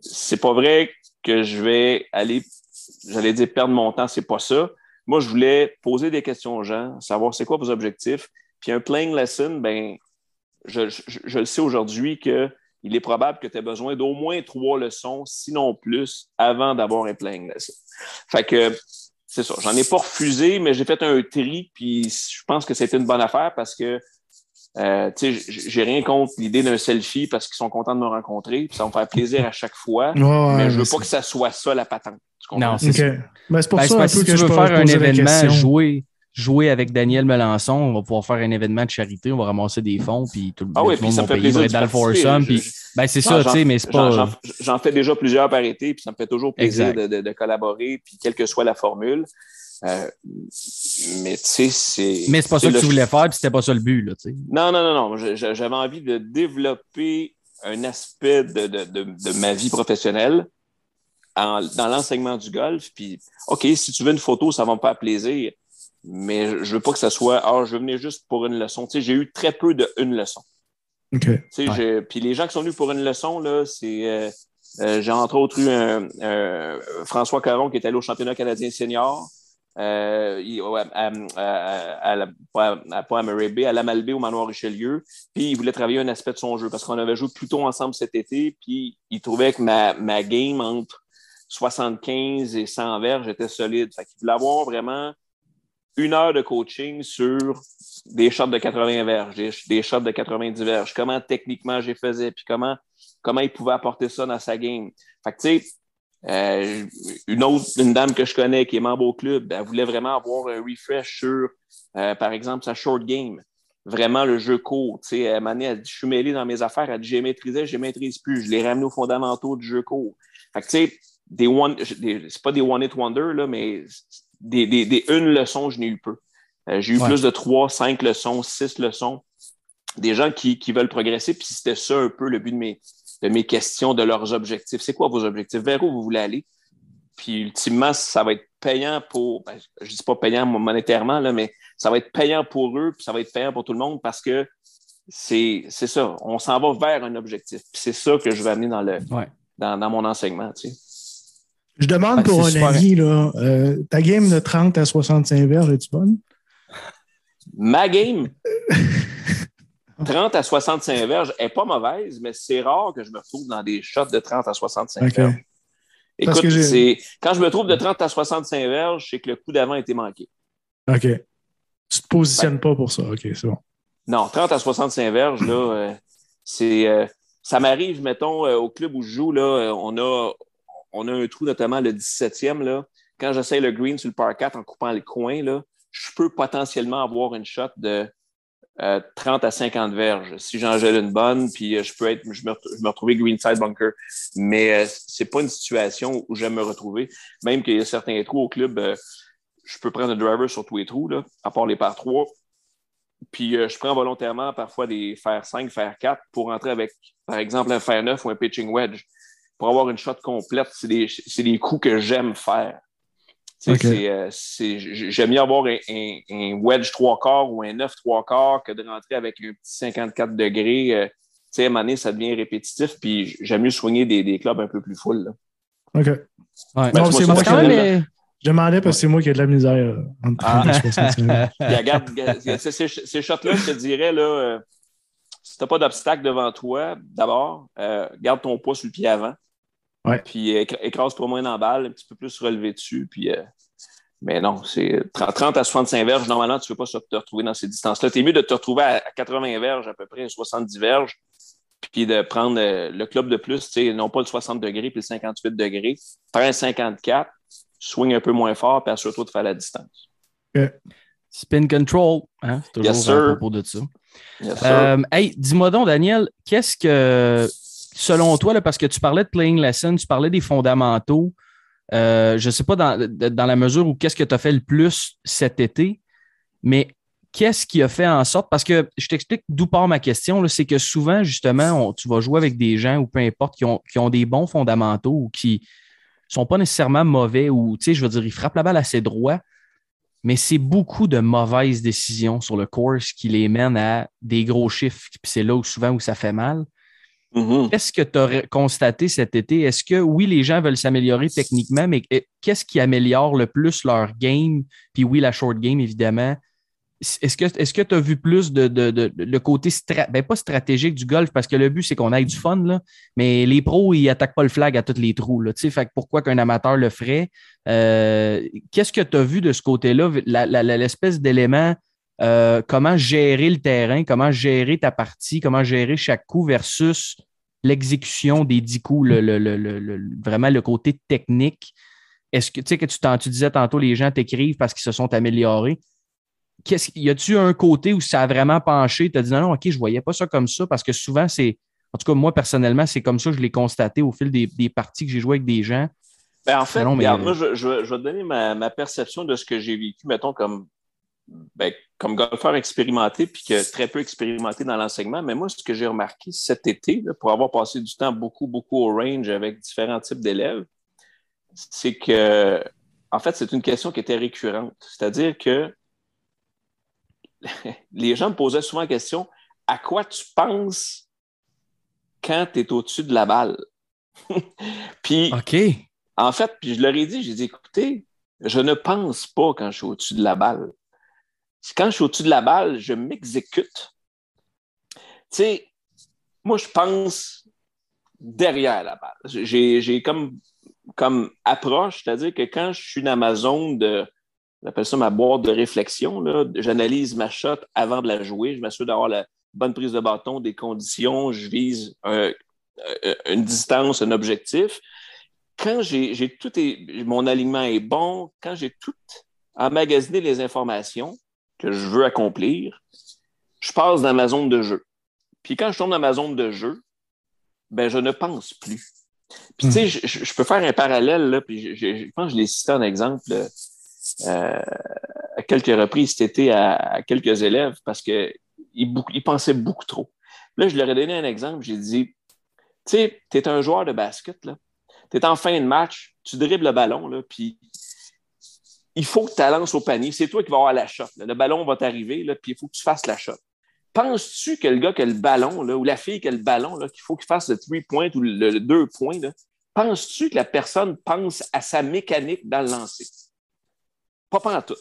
C'est pas vrai que je vais aller, j'allais dire perdre mon temps, c'est pas ça. Moi, je voulais poser des questions aux gens, savoir c'est quoi vos objectifs. Puis un playing lesson, ben, je, je- je le sais aujourd'hui qu'il est probable que tu aies besoin d'au moins trois leçons, sinon plus, avant d'avoir un playing lesson. Fait que c'est ça. J'en ai pas refusé, mais j'ai fait un tri, puis je pense que c'était une bonne affaire parce que euh, tu sais, j- j'ai rien contre l'idée d'un selfie parce qu'ils sont contents de me rencontrer, puis ça va me faire plaisir à chaque fois. Ouais, mais je veux pas que ça soit ça la patente. Non, c'est OK. ça. Ben, c'est pour Ben, ça un parce peu que que si tu je veux faire un événement, question. Jouer, avec Daniel Melançon, on va pouvoir faire un événement de charité, on va ramasser des fonds, puis tout, Ah le puis monde va payer, être dans le foursome, puis ben, c'est ça, tu sais, mais c'est pas... J'en, fais déjà plusieurs par été, puis ça me fait toujours plaisir de, de- de collaborer, puis quelle que soit la formule. Euh, mais tu sais, c'est. Mais c'est pas ça que le- tu voulais faire, puis c'était pas ça le but, là, tu sais. Non, non, non, non. J'avais envie de développer un aspect de, de- de- de ma vie professionnelle en- dans l'enseignement du golf. Puis, OK, si tu veux une photo, ça va me faire plaisir. Mais je, veux pas que ça soit, ah, je veux venir juste pour une leçon. Tu sais, j'ai eu très peu de une leçon. OK. Tu sais, Ouais. je- Puis les gens qui sont venus pour une leçon, là, c'est. euh, euh, j'ai entre autres eu un, un- François Caron qui est allé au championnat canadien senior. Euh, il- à, à- à la- pas à, pas à Murray Bay, à Lamalbé au Manoir Richelieu. Puis il voulait travailler un aspect de son jeu parce qu'on avait joué plus tôt ensemble cet été. Puis il trouvait que ma, ma game entre 75 et 100 verges était solide. Fait qu'il voulait avoir vraiment une heure de coaching sur des shots de 80 verges, des, shots de 90 verges, comment techniquement j'ai faisais, puis comment, comment il pouvait apporter ça dans sa game. Fait que, tu sais, euh, une autre, une dame que je connais qui est membre au club, elle voulait vraiment avoir un refresh sur, euh, par exemple, sa short game. Vraiment le jeu court. Tu sais, elle m'a dit, elle dit, je suis mêlé dans mes affaires. Elle dit, j'ai maîtrisé, je maîtrise plus. Je l'ai ramené aux fondamentaux du jeu court. Fait que, tu sais, des one, c'est pas des one-hit wonder, là, mais des, des, des une leçon, je n'ai eu peu. Euh, j'ai eu Ouais. plus de trois, cinq leçons, six leçons. Des gens qui, qui veulent progresser, puis c'était ça un peu le but de mes, de mes questions, de leurs objectifs. C'est quoi vos objectifs? Vers où vous voulez aller? Puis ultimement, ça va être payant pour, ben, je dis pas payant monétairement, là, mais ça va être payant pour eux, puis ça va être payant pour tout le monde parce que c'est c'est ça. On s'en va vers un objectif. Puis c'est ça que je vais amener dans, le, Ouais. dans, dans mon enseignement. Tu sais. Je demande pour un ami, là, euh, ta game de 30 à 65 verges, es-tu bonne? Ma game, 30 à 65 verges, est pas mauvaise, mais c'est rare que je me retrouve dans des shots de 30 à 65 OK. verges. Parce Écoute, c'est quand je me trouve de 30 à 65 verges, c'est que le coup d'avant a été manqué. OK. Tu te positionnes pas pour ça. OK, c'est bon. Non, 30 à 65 verges, là, euh, c'est. euh, ça m'arrive, mettons, euh, au club où je joue, là, euh, on a, on a un trou, notamment le 17e, là. Quand j'essaie le green sur le par 4 en coupant le coin, là, je peux potentiellement avoir une shot de euh, 30 à 50 verges. Si j'en gèle une bonne, puis euh, je peux être, je me, je me retrouver greenside bunker. Mais euh, c'est pas une situation où j'aime me retrouver. Même qu'il y a certains trous au club, euh, je peux prendre un driver sur tous les trous, là, à part les par 3. Puis euh, je prends volontairement parfois des fer 5, fer 4 pour rentrer avec, par exemple, un fer 9 ou un pitching wedge. Pour avoir une shot complète, c'est des, coups que j'aime faire. Euh, j'aime mieux avoir un, un- un wedge 3 quarts ou un 9 3 quarts que de rentrer avec un petit 54 degrés. euh, tu sais, à un moment donné, ça devient répétitif. Puis j'aime mieux soigner des, des clubs un peu plus full. là. OK. Ouais. Ben, c'est moi qui ai Je demandais parce que c'est moi qui ai de la misère euh, entre 30 et 65 verges. Puis, regarde, ces, ces- ces shots-là, je te dirais, là, euh, si tu n'as pas d'obstacle devant toi, d'abord, euh, garde ton poids sur le pied avant. Ouais. Puis écra- écrase-toi moins dans la balle, un petit peu plus relevé dessus. Puis euh, Mais non, c'est 30 à 65 verges. Normalement, tu ne veux pas te retrouver dans ces distances-là. Tu es mieux de te retrouver à 80 verges, à peu près 70 verges, puis de prendre euh, le club de plus, non pas le 60 degrés puis le 58 degrés. Prends un 54, swing un peu moins fort, puis assure-toi de faire la distance. Spin control, hein? toujours Yes, sir. à propos de ça. Yes. Euh, hey, dis-moi donc, Daniel, qu'est-ce que, selon toi, parce que tu parlais de playing lesson, tu parlais des fondamentaux, euh, je ne sais pas dans, dans la mesure où qu'est-ce que tu as fait le plus cet été, mais qu'est-ce qui a fait en sorte, parce que je t'explique d'où part ma question, c'est que souvent, justement, tu vas jouer avec des gens ou peu importe qui ont, qui ont des bons fondamentaux ou qui sont pas nécessairement mauvais ou, tu sais, je veux dire, ils frappent la balle assez droit, mais c'est beaucoup de mauvaises décisions sur le course qui les mènent à des gros chiffres. Puis c'est là où souvent où ça fait mal. Mhm. Qu'est-ce que tu as constaté cet été? Est-ce que oui, les gens veulent s'améliorer techniquement, mais qu'est-ce qui améliore le plus leur game? Puis oui, la short game, évidemment. Est-ce que est-ce tu as vu plus de, le côté ben, pas stratégique du golf parce que le but c'est qu'on ait du fun mais les pros ils attaquent pas le flag à tous les trous là, fait pourquoi qu'un amateur le ferait? Euh, Qu'est-ce que tu as vu de ce côté-là, l'espèce d'élément euh, comment gérer le terrain, comment gérer ta partie, comment gérer chaque coup versus l'exécution des dix coups, le, le- le- le- le- vraiment le côté technique. Est-ce que tu sais que tu, tu disais tantôt les gens t'écrivent parce qu'ils se sont améliorés. Qu'est-ce, y a-tu un côté où ça a vraiment penché? Tu as dit non, non, OK, je voyais pas ça comme ça parce que souvent, c'est. En tout cas, moi, personnellement, c'est comme ça que je l'ai constaté au fil des, des parties que j'ai jouées avec des gens. Ben, en fait, Non, mais- regarde, moi, je, je- je vais te donner ma, ma perception de ce que j'ai vécu, mettons, comme, ben, comme golfeur expérimenté, puis que très peu expérimenté dans l'enseignement. Mais moi, ce que j'ai remarqué cet été, là, pour avoir passé du temps beaucoup, beaucoup au range avec différents types d'élèves, c'est que, en fait, c'est une question qui était récurrente. C'est-à-dire que les gens me posaient souvent la question à quoi tu penses quand tu es au-dessus de la balle? puis, en fait, puis je leur ai dit, j'ai dit, écoutez, je ne pense pas quand je suis au-dessus de la balle. Quand je suis au-dessus de la balle, je m'exécute. Tu sais, moi, je pense derrière la balle. J'ai comme, comme approche, c'est-à-dire que quand je suis dans ma zone de, j'appelle ça ma boîte de réflexion, j'analyse ma shot avant de la jouer, je m'assure d'avoir la bonne prise de bâton, des conditions, je vise un- une distance, un objectif quand j'ai tout mon alignement est bon, quand j'ai tout emmagasiné les informations que je veux accomplir, je passe dans ma zone de jeu. Puis quand je tombe dans ma zone de jeu, ben je ne pense plus. Puis tu sais, je, peux faire un parallèle, là, puis je, pense que je l'ai cité en exemple euh, à quelques reprises cet été à, quelques élèves parce qu'ils ils pensaient beaucoup trop. Là, je leur ai donné un exemple, j'ai dit, tu sais, tu es un joueur de basket, tu es en fin de match, tu dribbles le ballon, là, puis il faut que tu la lances au panier. C'est toi qui vas avoir la shot. là. Le ballon va t'arriver, puis il faut que tu fasses la shot. Penses-tu que le gars qui a le ballon, là, ou la fille qui a le ballon, qu'il faut qu'il fasse le three point ou le, le deux points, penses-tu que la personne pense à sa mécanique dans le lancer? Pas en tout.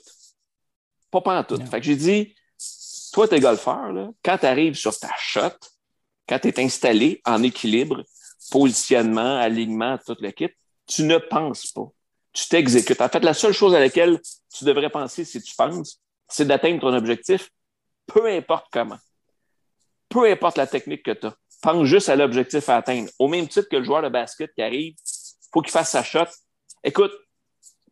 Pas en tout. Fait que j'ai dit, toi, tu es golfeur, là, quand tu arrives sur ta shot, quand tu es installé en équilibre, positionnement, alignement, tout le kit, tu ne penses pas. Tu t'exécutes. En fait, la seule chose à laquelle tu devrais penser si tu penses, c'est d'atteindre ton objectif, peu importe comment. Peu importe la technique que tu as. Pense juste à l'objectif à atteindre. Au même titre que le joueur de basket qui arrive, il faut qu'il fasse sa shot. Écoute,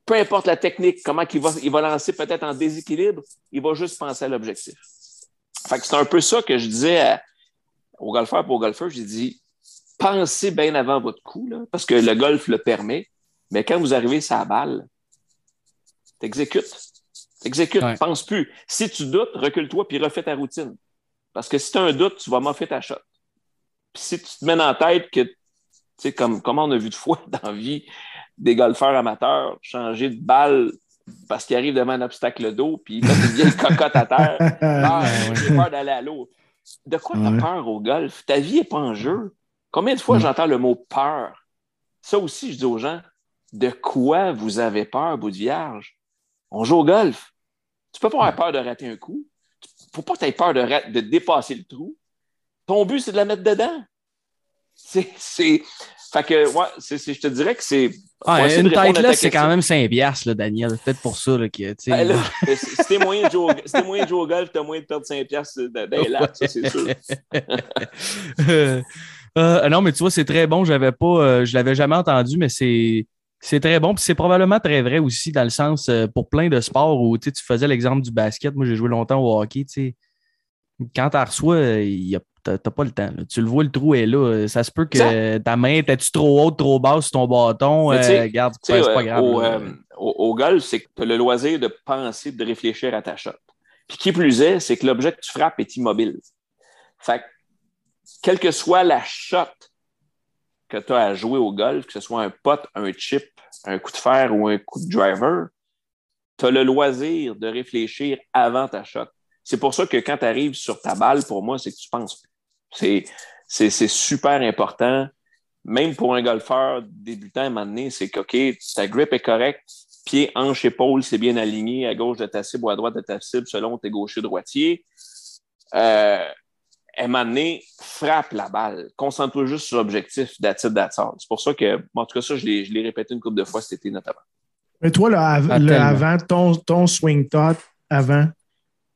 peu importe la technique, comment il va, il va lancer peut-être en déséquilibre, il va juste penser à l'objectif. Fait que c'est un peu ça que je disais aux golfeurs pour aux golfeurs. J'ai dit, pensez bien avant votre coup, là, parce que le golf le permet. Mais quand vous arrivez sur la balle, t'exécutes. T'exécutes, Ouais. pense plus. Si tu doutes, recule-toi puis refais ta routine. Parce que si tu as un doute, tu vas moffer ta shot. Puis si tu te mets en tête que, tu sais, comme, comme on a vu de fois dans la vie, des golfeurs amateurs changer de balle parce qu'ils arrivent devant un obstacle d'eau puis ils mettent une vieille cocotte à terre. Ah, j'ai peur d'aller à l'eau. De quoi tu as Ouais. peur au golf? Ta vie n'est pas en jeu. Combien de fois Mm. j'entends le mot peur? Ça aussi, je dis aux gens, de quoi vous avez peur, bout de vierge? On joue au golf. Tu peux pas avoir peur de rater un coup. Faut pas que tu aies peur de, de dépasser le trou. Ton but, c'est de la mettre dedans. c'est. c'est- Fait que, ouais, c'est, c'est- je te dirais que c'est. Ah, une tête c'est quand même 5 piastres, là, Daniel. Peut-être pour ça là, que, Ben là, mais si t'es moyen de jouer au- moyen de jouer au golf, t'as moyen de perdre 5 piastres dans dans les lacs, ça, c'est sûr. Euh, euh, non, mais tu vois, c'est très bon. J'avais pas, euh, je l'avais jamais entendu, mais c'est, c'est très bon. Puis c'est probablement très vrai aussi dans le sens euh, pour plein de sports où tu sais, tu faisais l'exemple du basket. Moi, j'ai joué longtemps au hockey. tu. Quand tu reçois, t'as t'as pas le temps. là. Tu le vois, le trou est là. Ça se peut que ta main était-tu trop haute, trop basse sur ton bâton? Tu Euh, regarde, Tu c'est pas euh, grave. au, euh, au- au golf, c'est que tu as le loisir de penser, de réfléchir à ta shot. Puis qui plus est, c'est que l'objet que tu frappes est immobile. Fait que, quelle que soit la shot que tu as à jouer au golf, que ce soit un pot, un chip, un coup de fer ou un coup de driver, tu as le loisir de réfléchir avant ta shot. C'est pour ça que quand tu arrives sur ta balle, pour moi, c'est que tu penses. C'est, c'est, super important. Même pour un golfeur débutant, à un moment donné, c'est que, ta grip est correcte, pied, hanche, épaule, c'est bien aligné à gauche de ta cible ou à droite de ta cible selon tes gauchers-droitiers. Euh, à un moment donné, frappe la balle. Concentre-toi juste sur l'objectif d'attitude d'attitude. C'est pour ça que, en tout cas, ça, je l'ai, je l'ai répété une couple de fois cet été notamment. Mais toi, là, av- Ah, le avant, ton, ton swing thought avant,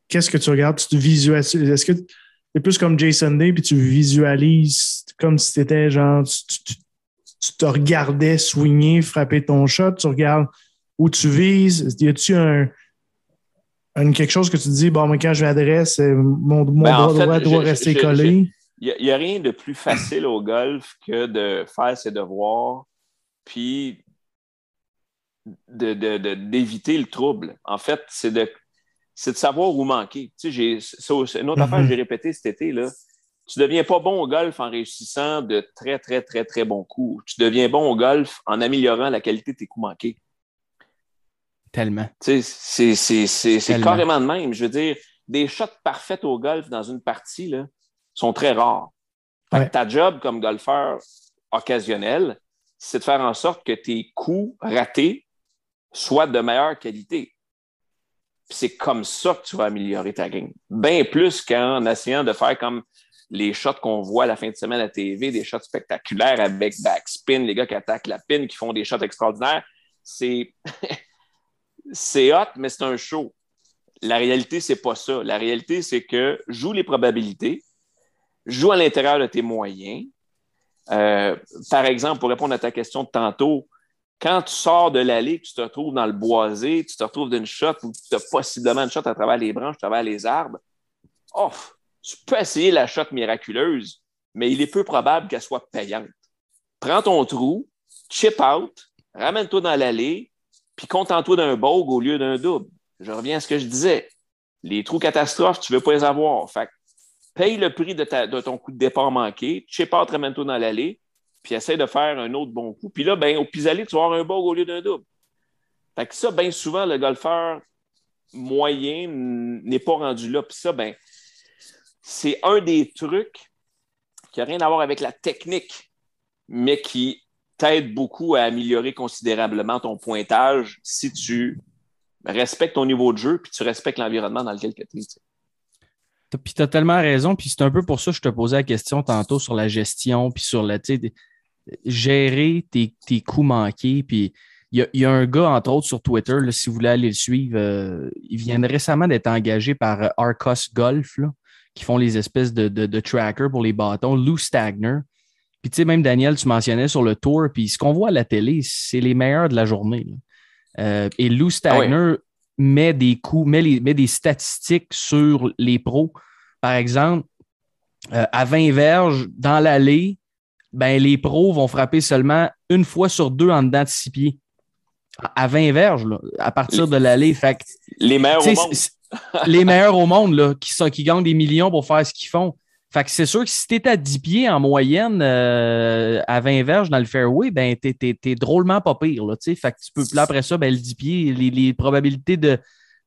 qu'est-ce que tu regardes? Tu te visualises. Est-ce que tu es plus comme Jason Day puis tu visualises comme si tu étais genre. Tu, tu- tu- tu te regardais swinger, frapper ton shot, tu regardes où tu vises. Y a-tu un, un- quelque chose que tu dis, bon, mais quand je l'adresse, euh, mon, mon Ben, fait, droit doit je- rester je- collé? Il n'y a, rien de plus facile au golf que de faire ses devoirs, puis de, de- de- d'éviter le trouble. En fait, c'est de, de savoir où manquer. Tu sais, c'est une autre affaire que j'ai répétée cet été. Là. Tu ne deviens pas bon au golf en réussissant de très, très, très, très bons coups. Tu deviens bon au golf en améliorant la qualité de tes coups manqués. Tellement. C'est, carrément de même. Je veux dire, des shots parfaits au golf dans une partie là, sont très rares. Ouais. ta job comme golfeur occasionnel, c'est de faire en sorte que tes coups ratés soient de meilleure qualité. C'est comme ça que tu vas améliorer ta game. Bien plus qu'en essayant de faire comme les shots qu'on voit à la fin de semaine à TV, des shots spectaculaires avec backspin, les gars qui attaquent la pin, qui font des shots extraordinaires. C'est c'est hot, mais c'est un show. La réalité, c'est pas ça. La réalité, c'est que joue les probabilités, joue à l'intérieur de tes moyens. Euh, par exemple, pour répondre à ta question de tantôt, quand tu sors de l'allée, tu te retrouves dans le boisé, tu te retrouves d'une shot ou tu as possiblement une shot à travers les branches, à travers les arbres, oh, tu peux essayer la shot miraculeuse, mais il est peu probable qu'elle soit payante. Prends ton trou, chip out, ramène-toi dans l'allée, puis contente-toi d'un bogue au lieu d'un double. Je reviens à ce que je disais. Les trous catastrophes, tu ne veux pas les avoir. Fait paye le prix de, ton coup de départ manqué, chip out, ramène-toi dans l'allée, puis essaie de faire un autre bon coup. Puis là, ben, au pis-aller, tu vas avoir un bogue au lieu d'un double. Fait que ça, bien souvent, le golfeur moyen n'est pas rendu là. Puis ça, ben, c'est un des trucs qui n'a rien à voir avec la technique, mais qui t'aide beaucoup à améliorer considérablement ton pointage si tu respectes ton niveau de jeu puis tu respectes l'environnement dans lequel tu es. Puis tu as tellement raison. Puis c'est un peu pour ça que je te posais la question tantôt sur la gestion, puis sur des- gérer tes, tes coups manqués. Puis il y a, il y a un gars, entre autres, sur Twitter, là, si vous voulez aller le suivre, euh, il vient récemment d'être engagé par euh, Arcos Golf, là, qui font les espèces de, de, de trackers pour les bâtons, Lou Stagner. Puis tu sais, même Daniel, tu mentionnais sur le tour, puis ce qu'on voit à la télé, c'est les meilleurs de la journée. là. Euh, et Lou Stagner met des coups, met, les- met des statistiques sur les pros. Par exemple, euh, à 20 verges dans l'allée, ben, les pros vont frapper seulement une fois sur deux en dedans de six pieds. À à 20 verges, là, à partir de l'allée. Fait que, Les meilleurs au monde. les meilleurs au monde là, qui, sont, qui gagnent des millions pour faire ce qu'ils font. Fait que c'est sûr que si tu es à 10 pieds en moyenne euh, à 20 verges dans le fairway, ben t'es, t'es- t'es drôlement pas pire. Là, fait que tu peux, là, après ça, ben, le 10 pieds, les, les probabilités de,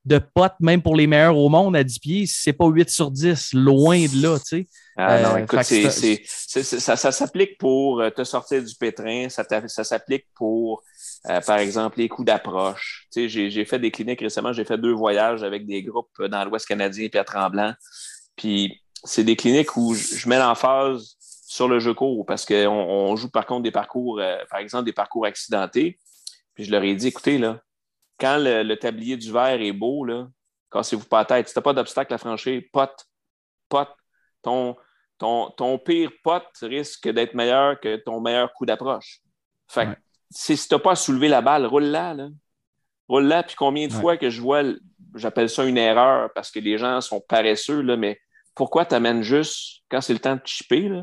de potes, même pour les meilleurs au monde à 10 pieds, c'est pas 8 sur 10, loin de là. tu sais. Ah non, Euh, écoute, c'est, ça, ça s'applique pour euh, te sortir du pétrin, ça, ça s'applique pour, euh, par exemple, les coups d'approche. Tu sais, j'ai, j'ai fait des cliniques récemment, j'ai fait deux voyages avec des groupes dans l'Ouest canadien puis à Tremblant. Puis c'est des cliniques où je, mets l'emphase sur le jeu court parce qu'on on joue par contre des parcours, euh, par exemple, des parcours accidentés. Puis je leur ai dit, écoutez, là, quand le, tablier du verre est beau, là, cassez-vous pas la tête. Si tu n'as pas d'obstacle à franchir, pote, pote, ton, ton, ton pire pote risque d'être meilleur que ton meilleur coup d'approche. Fait que si tu n'as pas à soulever la balle, roule-la. Là. Roule-la. Puis combien de fois que je vois, j'appelle ça une erreur parce que les gens sont paresseux, là, mais pourquoi tu amènes juste, quand c'est le temps de chipper, là,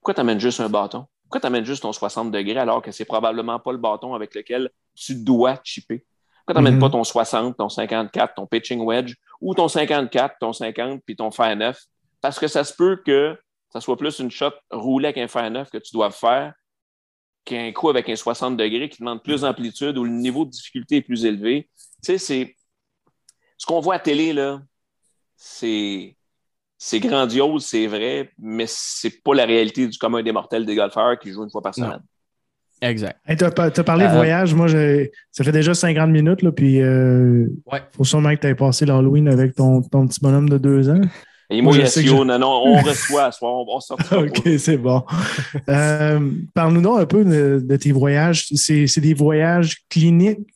pourquoi tu amènes juste un bâton? Pourquoi tu amènes juste ton 60 degrés alors que c'est probablement pas le bâton avec lequel tu dois chipper? Pourquoi tu n'amènes Mhm. pas ton 60, ton 54, ton pitching wedge ou ton 54, ton 50 puis ton fer 9? Parce que ça se peut que ça soit plus une shot roulée avec un fer 9 que tu dois faire qu'un coup avec un 60 degrés qui demande plus d'amplitude ou le niveau de difficulté est plus élevé. Tu sais, c'est. Ce qu'on voit à télé, là, c'est. C'est grandiose, c'est vrai, mais c'est pas la réalité du commun des mortels des golfeurs qui jouent une fois par Non. semaine. Exact. Hey, pas- t'as parlé Euh, voyage. Moi, j'ai- ça fait déjà 50 minutes, là, puis euh, Ouais. faut sûrement que tu aies passé l'Halloween avec ton, ton petit bonhomme de deux ans. Et Moi, moi, je non, non, on reçoit à soir, on, on sortira OK, c'est bon. Euh, Parle-nous donc un peu de, de tes voyages. C'est, c'est des voyages cliniques?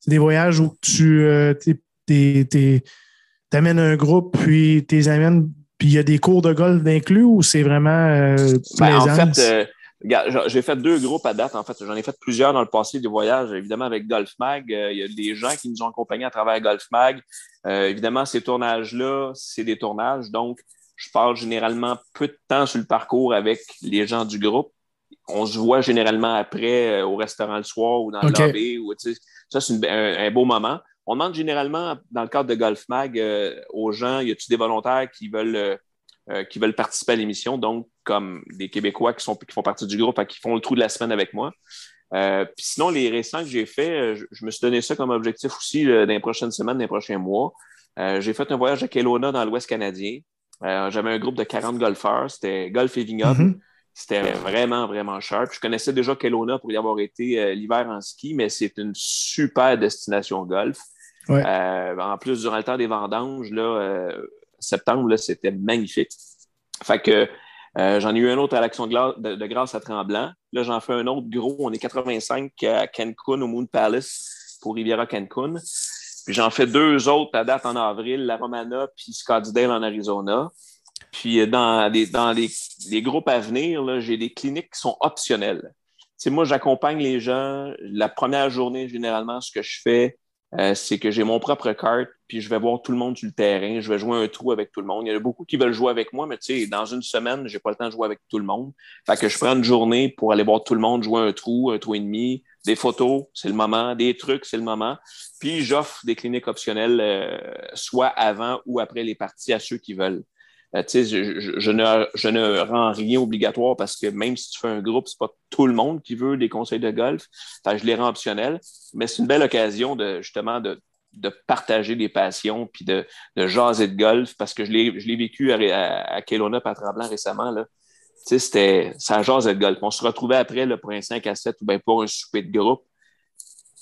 C'est des voyages où tu euh, t'amènes un groupe, puis tu les amènes, puis il y a des cours de golf inclus ou c'est vraiment euh, Ben, en fait, euh, j'ai- fait deux groupes à date. En fait, j'en ai fait plusieurs dans le passé, des voyages, évidemment, avec Golf Mag. Euh, Il y a des gens qui nous ont accompagnés à travers Golf Mag. Euh, évidemment, ces tournages-là, c'est des tournages. Donc, je parle généralement peu de temps sur le parcours avec les gens du groupe. On se voit généralement après euh, au restaurant le soir ou dans le lobby. Ou, ça, c'est un beau moment. On demande généralement, dans le cadre de Golf Mag, euh, aux gens, y a-t-il des volontaires qui veulent euh, euh, qui veulent participer à l'émission, donc comme des Québécois qui, sont, qui font partie du groupe, qui font le trou de la semaine avec moi. Euh, puis sinon, les récents que j'ai faits, je, je me suis donné ça comme objectif aussi dans les prochaines semaines, dans les prochains mois. J'ai fait un voyage à Kelowna dans l'Ouest canadien. J'avais un groupe de 40 golfeurs. C'était golf et vignoble. Mhm. C'était vraiment, vraiment sharp. Je connaissais déjà Kelowna pour y avoir été euh, l'hiver en ski, mais c'est une super destination golf. Euh, en plus, durant le temps des vendanges, là, euh, septembre, c'était magnifique. Fait que euh, j'en ai eu un autre à l'Action de, grâce à Tremblant. Là, j'en fais un autre gros. On est 85 à Cancun, au Moon Palace, pour Riviera Cancun. Puis j'en fais deux autres à date en avril, la Romana puis Scottsdale en Arizona. Puis euh, dans les, dans les, les groupes à venir, j'ai des cliniques qui sont optionnelles. Tu sais, moi, j'accompagne les gens. La première journée, généralement, ce que je fais, euh, c'est que j'ai mon propre carte, puis je vais voir tout le monde sur le terrain. Je vais jouer un trou avec tout le monde. Il y en a beaucoup qui veulent jouer avec moi, mais tu sais, dans une semaine, j'ai pas le temps de jouer avec tout le monde. Fait que je prends une journée pour aller voir tout le monde jouer un trou, un trou et demi, des photos, c'est le moment, des trucs, c'est le moment. Puis j'offre des cliniques optionnelles, euh, soit avant ou après les parties à ceux qui veulent. Euh, je, je- je ne, je ne rends rien obligatoire parce que même si tu fais un groupe, c'est pas tout le monde qui veut des conseils de golf. Je les rends optionnels, mais c'est une belle occasion de justement de, de partager des passions puis de, de jaser de golf parce que je l'ai, vécu à, à, à Kelowna à Tremblant récemment. Là. C'était ça jasait de golf. On se retrouvait après pour un 5 à 7 ou bien pour un souper de groupe.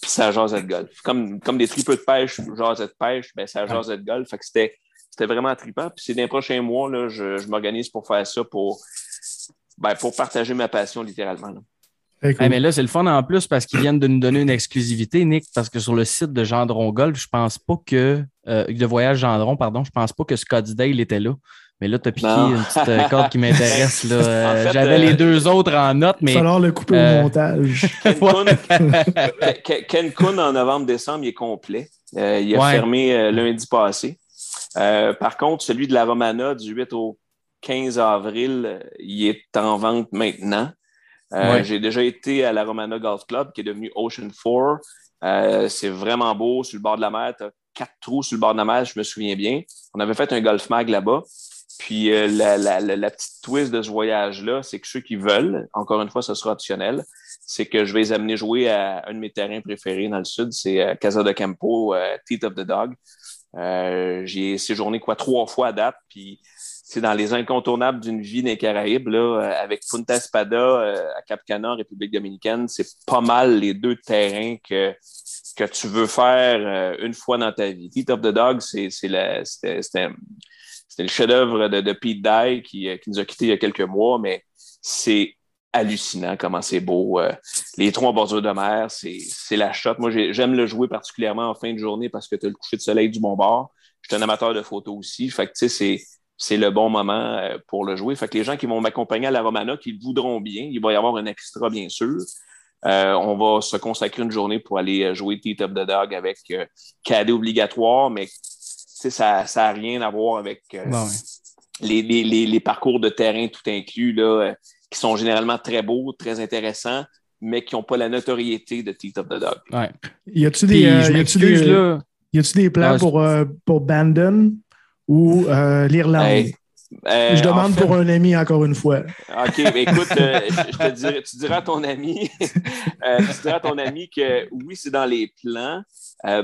Puis ça jasait de golf. Comme, comme des tripeux de pêche, jasait de pêche, ben ça jasait de golf. Fait que c'était, c'était vraiment trippant. Puis c'est dans les prochains mois, là, je, je m'organise pour faire ça, pour, ben, pour partager ma passion littéralement. là. Très cool. Hey, mais là, c'est le fun en plus parce qu'ils viennent de nous donner une exclusivité, Nick, parce que sur le site de Gendron Golf, je pense pas que, euh, de voyage Gendron, pardon, je pense pas que Scottsdale était là. Mais là, tu as piqué Non. une petite euh, corde qui m'intéresse. là. Euh, En fait, J'avais euh, les deux autres en note, Il va mais. falloir le couper euh, au montage. Cancun, Ca- Ca- Cancun, en novembre-décembre, il est complet. Euh, il a Ouais. fermé euh, lundi passé. Euh, par contre, celui de la Romana du 8 au 15 avril, euh, il est en vente maintenant. Euh, Ouais. J'ai déjà été à la Romana Golf Club, qui est devenu Ocean 4. Euh, c'est vraiment beau, sur le bord de la mer. Tu as quatre trous sur le bord de la mer, je me souviens bien. On avait fait un golf mag là-bas. Puis euh, la, la- la- la petite twist de ce voyage-là, c'est que ceux qui veulent, encore une fois, ce sera optionnel, c'est que je vais les amener jouer à un de mes terrains préférés dans le sud, c'est Casa de Campo, Teeth of the Dog. Euh, J'ai séjourné quoi trois fois à date, puis c'est dans les incontournables d'une vie des Caraïbes, là, euh, avec Punta Espada euh, à Cap Cana, République dominicaine, c'est pas mal les deux terrains que, que tu veux faire euh, une fois dans ta vie. Teeth of the Dog, c'est le chef-d'œuvre de, de, Pete Dye qui, qui, nous a quittés il y a quelques mois, mais c'est hallucinant comment c'est beau. les trois bordures de mer, c'est la shot. Moi, j'aime le jouer particulièrement en fin de journée parce que tu as le coucher de soleil du bon bord. Je suis un amateur de photos aussi. Fait que, tu sais, c'est le bon moment euh, pour le jouer. Fait que les gens qui vont m'accompagner à la Romana, qui voudront bien, il va y avoir un extra, bien sûr. Euh, on va se consacrer une journée pour aller euh, jouer Teeth of the Dog avec euh, cadet obligatoire, mais ça n'a rien à voir avec les, les, les, parcours de terrain tout inclus, là, qui sont généralement très beaux, très intéressants, mais qui n'ont pas la notoriété de Teeth of the Dog. Ouais. Y a-tu des, des plans pour, pour Bandon ou euh, l'Irlande? je demande pour un ami encore une fois. OK, mais écoute, euh, je, te dirais, tu diras à ton ami, euh, tu diras à ton ami que oui, c'est dans les plans.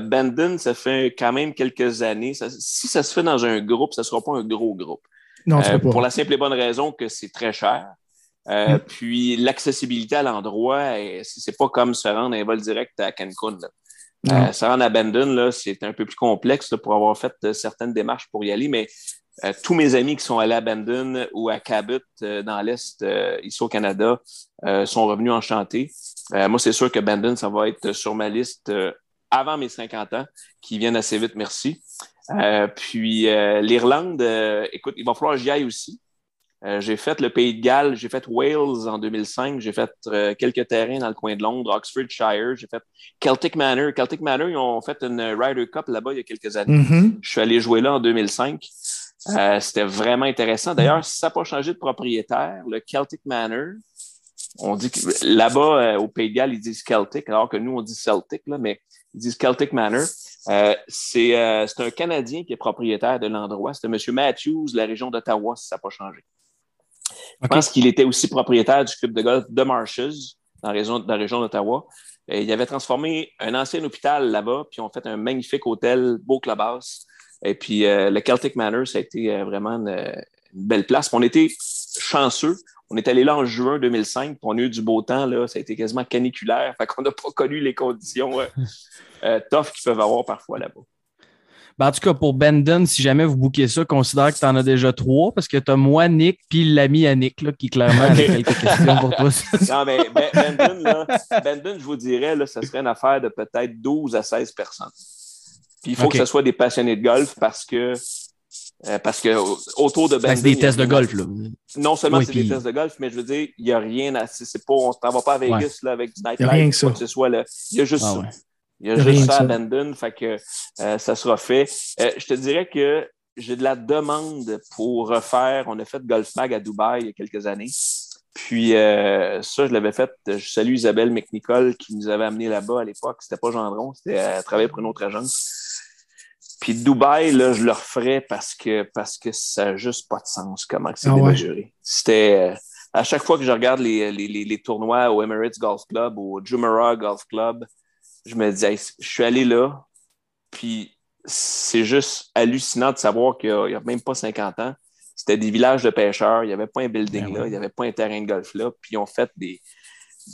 Bandon, ça fait quand même quelques années. si ça se fait dans un groupe, ça ne sera pas un gros groupe. Non, pas. Pour la simple et bonne raison que c'est très cher. Mm. Puis l'accessibilité à l'endroit, c'est pas comme se rendre un vol direct à Cancun. Euh, ça rendre à Bandon, c'est un peu plus complexe pour avoir fait euh, certaines démarches pour y aller, mais euh, tous mes amis qui sont allés à Bandon ou à Cabot dans l'Est, ici au Canada, sont revenus enchantés. moi, c'est sûr que Bandon, ça va être sur ma liste avant mes 50 ans, qui viennent assez vite, merci. puis l'Irlande, écoute, il va falloir que j'y aille aussi. Euh, j'ai fait le Pays de Galles, j'ai fait Wales en 2005, j'ai fait euh, quelques terrains dans le coin de Londres, Oxfordshire, j'ai fait Celtic Manor. Celtic Manor, ils ont fait une Ryder Cup là-bas il y a quelques années. Mm-hmm. Je suis allé jouer là en 2005. Euh, c'était vraiment intéressant. D'ailleurs, ça n'a pas changé de propriétaire, le Celtic Manor, on dit que là-bas, au Pays de Galles, ils disent Celtic, alors que nous, on dit Celtic, là, mais ils disent Celtic Manor. c'est un Canadien qui est propriétaire de l'endroit. C'était M. Matthews, la région d'Ottawa, si ça n'a pas changé. Je pense qu'il était aussi propriétaire du club de golf de Marshes, dans la région, dans la région d'Ottawa. Il avait transformé un ancien hôpital là-bas, puis on fait un magnifique hôtel, beau clubhouse. Et puis euh, le Celtic Manor, ça a été euh, vraiment une, belle place. on était chanceux. On est allé là en juin 2005, puis on a eu du beau temps. Là, ça a été quasiment caniculaire. Fait qu'on n'a pas connu les conditions euh, tough qu'ils peuvent avoir parfois là-bas. Ben, en tout cas, pour Bendon, si jamais vous bouquez ça, considère que tu en as déjà trois parce que tu as moi, Nick, puis l'ami à Nick, là, qui clairement a quelques questions pour toi. non, mais Bendon, là, Bendon, je vous dirais, là, ça serait une affaire de peut-être 12 à 16 personnes. Puis il faut que ce soit des passionnés de golf parce que euh, parce que autour de Bendon. C'est des tests de golf, là. Non seulement c'est des tests de golf, mais je veux dire, il n'y a rien à. C'est pas, on ne va pas à Vegas là, avec du nightlife. Rien que ça. Que ce soit, là. Il y a juste ah, ça. Il y a juste ça à Bandon, fait que euh, ça sera fait. Euh, je te dirais que j'ai de la demande pour refaire. On a fait Golf Mag à Dubaï il y a quelques années. Puis euh, ça, je l'avais fait. Je salue Isabelle McNicol qui nous avait amené là-bas à l'époque. C'était pas Gendron, c'était à travailler pour une autre agence. Puis Dubaï, là, je le referais parce que parce que ça n'a juste pas de sens comment c'est ah démesuré. C'était à chaque fois que je regarde les, les, les, tournois au Emirates Golf Club ou au Jumeirah Golf Club, je me disais, je suis allé là, puis c'est juste hallucinant de savoir qu'il n'y a, même pas 50 ans, c'était des villages de pêcheurs, il n'y avait pas un building ben là, il n'y avait pas un terrain de golf là, puis ils ont fait des,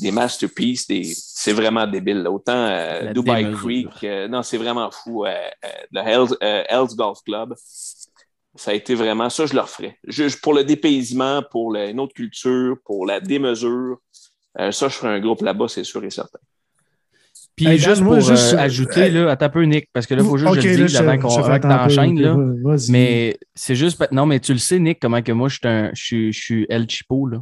des masterpieces, des... c'est vraiment débile. Autant euh, Dubai Creek, euh, non, c'est vraiment fou. Euh, le Hells, Golf Club, ça a été vraiment ça, je le referais. pour le dépaysement, pour une autre culture, pour la démesure, ça, je ferais un groupe là-bas, c'est sûr et certain. Puis juste pour euh, ajouter, là, à ta peu, Nick, parce que là, il faut juste que je le dise avant qu'on t'enchaîne. Là. Mais c'est juste. Non, mais tu le sais, Nick, comment que moi, je suis, un, je, suis El Chipo. Là.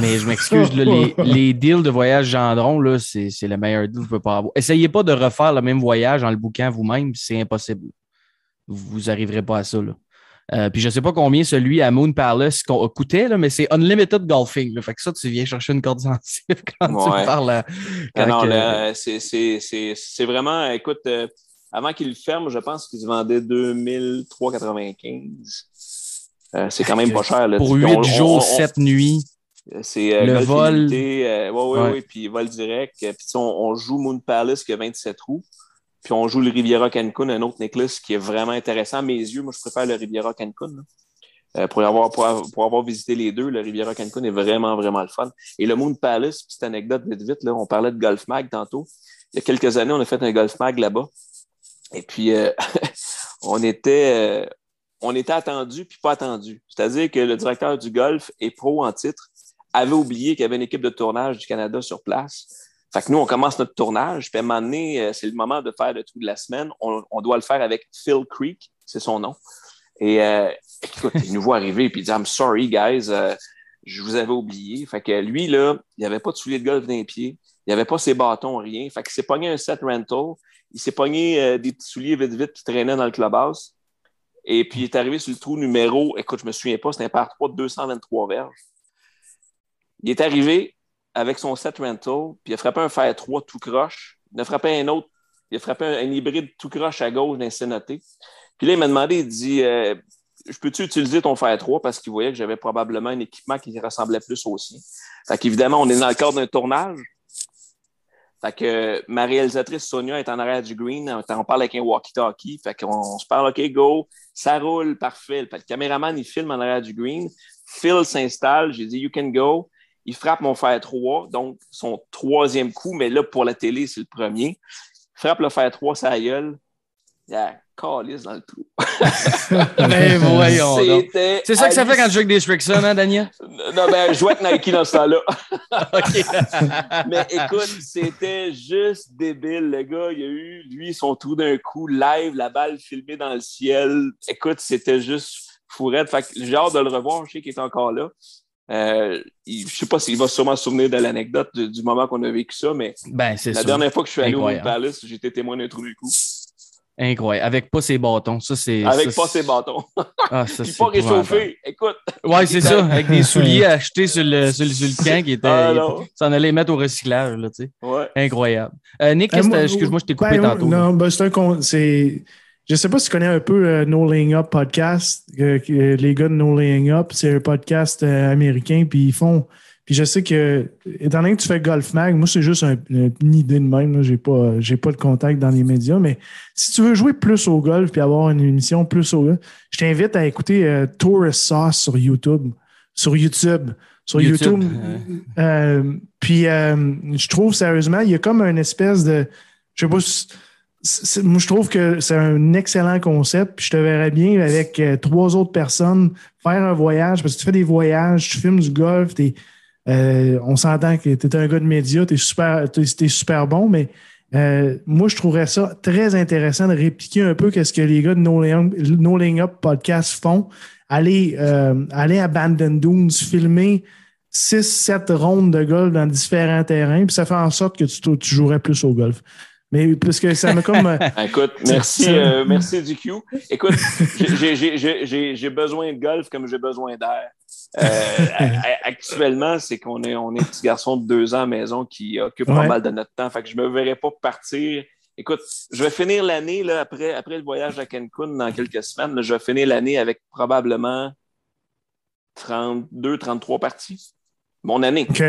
Mais je m'excuse, les, les, deals de voyage Gendron, là, c'est, c'est le meilleur deal que je peux pas avoir. Essayez pas de refaire le même voyage en le bouquant vous-même, c'est impossible. Vous n'arriverez pas à ça. Là. Euh, puis je sais pas combien celui à Moon Palace coûtait, là, mais c'est unlimited golfing. Fait que ça, tu viens chercher une corde sensible quand tu parles à. Ah non, c'est vraiment, écoute, euh, avant qu'il le ferme, je pense qu'il se vendait 2395. Euh, c'est quand même pas cher. Là. Pour 8 jours, 7 nuits. C'est le vol. oui, oui, oui, puis vol direct. Puis on, on, joue Moon Palace qui a 27 roues. Puis on joue le Riviera Cancun, un autre necklace qui est vraiment intéressant. À mes yeux, moi, je préfère le Riviera Cancun. Euh, pour, avoir, pour, avoir, visité les deux, le Riviera Cancun est vraiment, vraiment le fun. Et le Moon Palace, petite anecdote vite vite, là, on parlait de Golf Mag tantôt. Il y a quelques années, on a fait un Golf Mag là-bas. Et puis, euh, on était, euh, on était attendu puis pas attendu. C'est-à-dire que le directeur du golf et pro en titre avait oublié qu'il y avait une équipe de tournage du Canada sur place. Fait que nous, on commence notre tournage, puis à un moment donné, euh, c'est le moment de faire le truc de la semaine. On, doit le faire avec Phil Creek, c'est son nom. Et euh, écoute, il nous voit arriver, puis il dit I'm sorry, guys, euh, je vous avais oublié. Fait que lui, là, il n'y avait pas de souliers de golf d'un pied, il n'y avait pas ses bâtons, rien. Fait qu'il s'est pogné un set rental, il s'est pogné des petits souliers vite-vite qui traînaient dans le clubhouse. Et puis il est arrivé sur le trou numéro, écoute, je me souviens pas, c'était un par 3 de 223 verges. Il est arrivé avec son set rental, puis il a frappé un fer 3 tout croche. Il a frappé un autre, il a frappé un, un hybride tout croche à gauche d'un Sénoté. Puis là, il m'a demandé, il dit euh, Je peux-tu utiliser ton fer 3 parce qu'il voyait que j'avais probablement un équipement qui ressemblait plus au sien. Fait qu'évidemment, on est dans le cadre d'un tournage. Fait que ma réalisatrice Sonia est en arrière du green. On parle avec un walkie-talkie. Fait qu'on on se parle, OK, go. Ça roule, parfait. Fait que le caméraman, il filme en arrière du green. Phil s'installe. J'ai dit, you can go. Il frappe mon fer 3, donc son troisième coup, mais là, pour la télé, c'est le premier. Il frappe le fer 3, ça gueule. Il y a calice dans le trou. Ben voyons C'est ça que ça fait quand tu joues avec des Strixon, hein, Daniel? Non, ben, je jouais avec Nike dans ce temps-là. OK. Mais écoute, c'était juste débile. Le gars, il a eu, lui, son trou d'un coup, live, la balle filmée dans le ciel. Écoute, c'était juste fourette. Fait que j'ai hâte de le revoir. Je sais qu'il est encore là. Euh, il- je sais pas s'il va sûrement se souvenir de l'anecdote du, du moment qu'on a vécu ça, mais Ben, la dernière fois que je suis allé au Incroyable. Palace, j'étais témoin d'un trou du coup. Incroyable. Avec pas ses bâtons. Ça, c'est. Avec ça, pas ses bâtons. Ah, ça, Puis pas réchauffé. Écoute. Ouais, c'est ça. Avec des souliers achetés sur le, sur, le- sur le camp qui étaient. Ah, non. Ça en allait mettre au recyclage, là, tu sais. Ouais. Incroyable. Euh, Nick, Euh, excuse-moi, je t'ai coupé Ben, tantôt. Non, ben, c'est un con- c'est. Je sais pas si tu connais un peu euh, No Laying Up podcast. euh, les gars de No Laying Up, c'est un podcast euh, américain, puis ils font. Puis je sais que, étant donné que tu fais Golf Mag, moi, c'est juste un- une idée de même. là. J'ai pas, j'ai pas de contact dans les médias, mais si tu veux jouer plus au golf puis avoir une émission plus au golf, je t'invite à écouter euh, Tourist Sauce sur YouTube. Sur YouTube. Sur YouTube, YouTube. Puis je trouve sérieusement, il y a comme une espèce de. Je sais pas. Moi, je trouve que c'est un excellent concept. Puis je te verrais bien avec euh, trois autres personnes faire un voyage parce que tu fais des voyages, tu filmes du golf, euh, on s'entend que tu es un gars de médias, tu es super, super bon, mais euh, moi, je trouverais ça très intéressant de répliquer un peu ce que les gars de No Laying Up podcast font. Aller, euh, aller à Bandon Dunes, filmer 6-7 rondes de golf dans différents terrains, puis ça fait en sorte que tu jouerais plus au golf. Mais parce que ça m'a comme. euh, Écoute, merci, euh, merci du Q. Écoute, j'ai- besoin de golf comme j'ai besoin d'air. Euh, actuellement, c'est qu'on est, on est petit garçon de deux ans à la maison qui occupe pas mal de notre temps. Fait que je me verrais pas partir. Écoute, je vais finir l'année après, après le voyage à Cancun dans quelques semaines. là, je vais finir l'année avec probablement 32, 33 parties. Mon année. OK.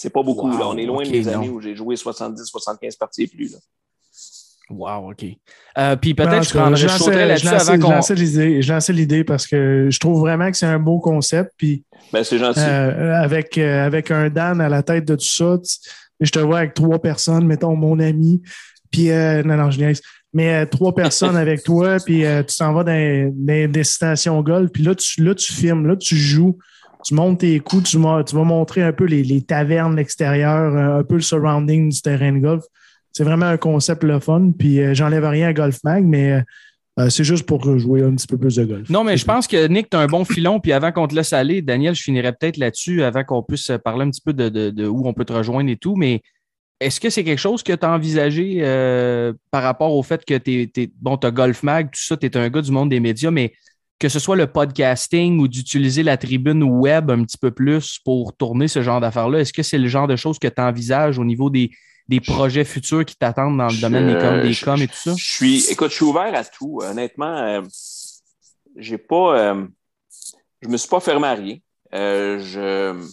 C'est pas beaucoup. Wow, là. On est loin ok, de mes non. années où j'ai joué 70, 75 parties et plus. Là. Wow, OK. Euh, puis peut-être je prendrais, je sauterais là-dessus avant qu'on. Je lançais l'idée parce que je trouve vraiment que c'est un beau concept. Puis Ben, c'est gentil. euh, avec, euh, avec un Dan à la tête de tout ça, je te vois avec trois personnes, mettons mon ami, puis euh, non, non, je niaise. Mais euh, trois personnes avec toi, puis euh, tu t'en vas dans, dans des stations golf, puis là tu, là, tu filmes, là, tu joues, tu montes tes coups, tu, vas montrer un peu les, les tavernes, l'extérieur, euh, un peu le surrounding du terrain de golf. C'est vraiment un concept le fun, puis euh, j'enlève rien à Golf Mag, mais euh, c'est juste pour jouer un petit peu plus de golf. Non, mais je pense que Nick, tu as un bon filon. Puis avant qu'on te laisse aller, Daniel, je finirais peut-être là-dessus avant qu'on puisse parler un petit peu de, de- de où on peut te rejoindre et tout. Mais est-ce que c'est quelque chose que tu as envisagé euh, par rapport au fait que tu es, bon, tu as Golf Mag, tout ça, tu es un gars du monde des médias, mais que ce soit le podcasting ou d'utiliser la tribune web un petit peu plus pour tourner ce genre d'affaires-là, est-ce que c'est le genre de choses que tu envisages au niveau des, des projets futurs qui t'attendent dans le Je- domaine des coms, des coms et tout ça? Je suis, écoute, je suis ouvert à tout. Honnêtement, euh, j'ai pas, euh, je me suis pas fermé à rien. Euh, je,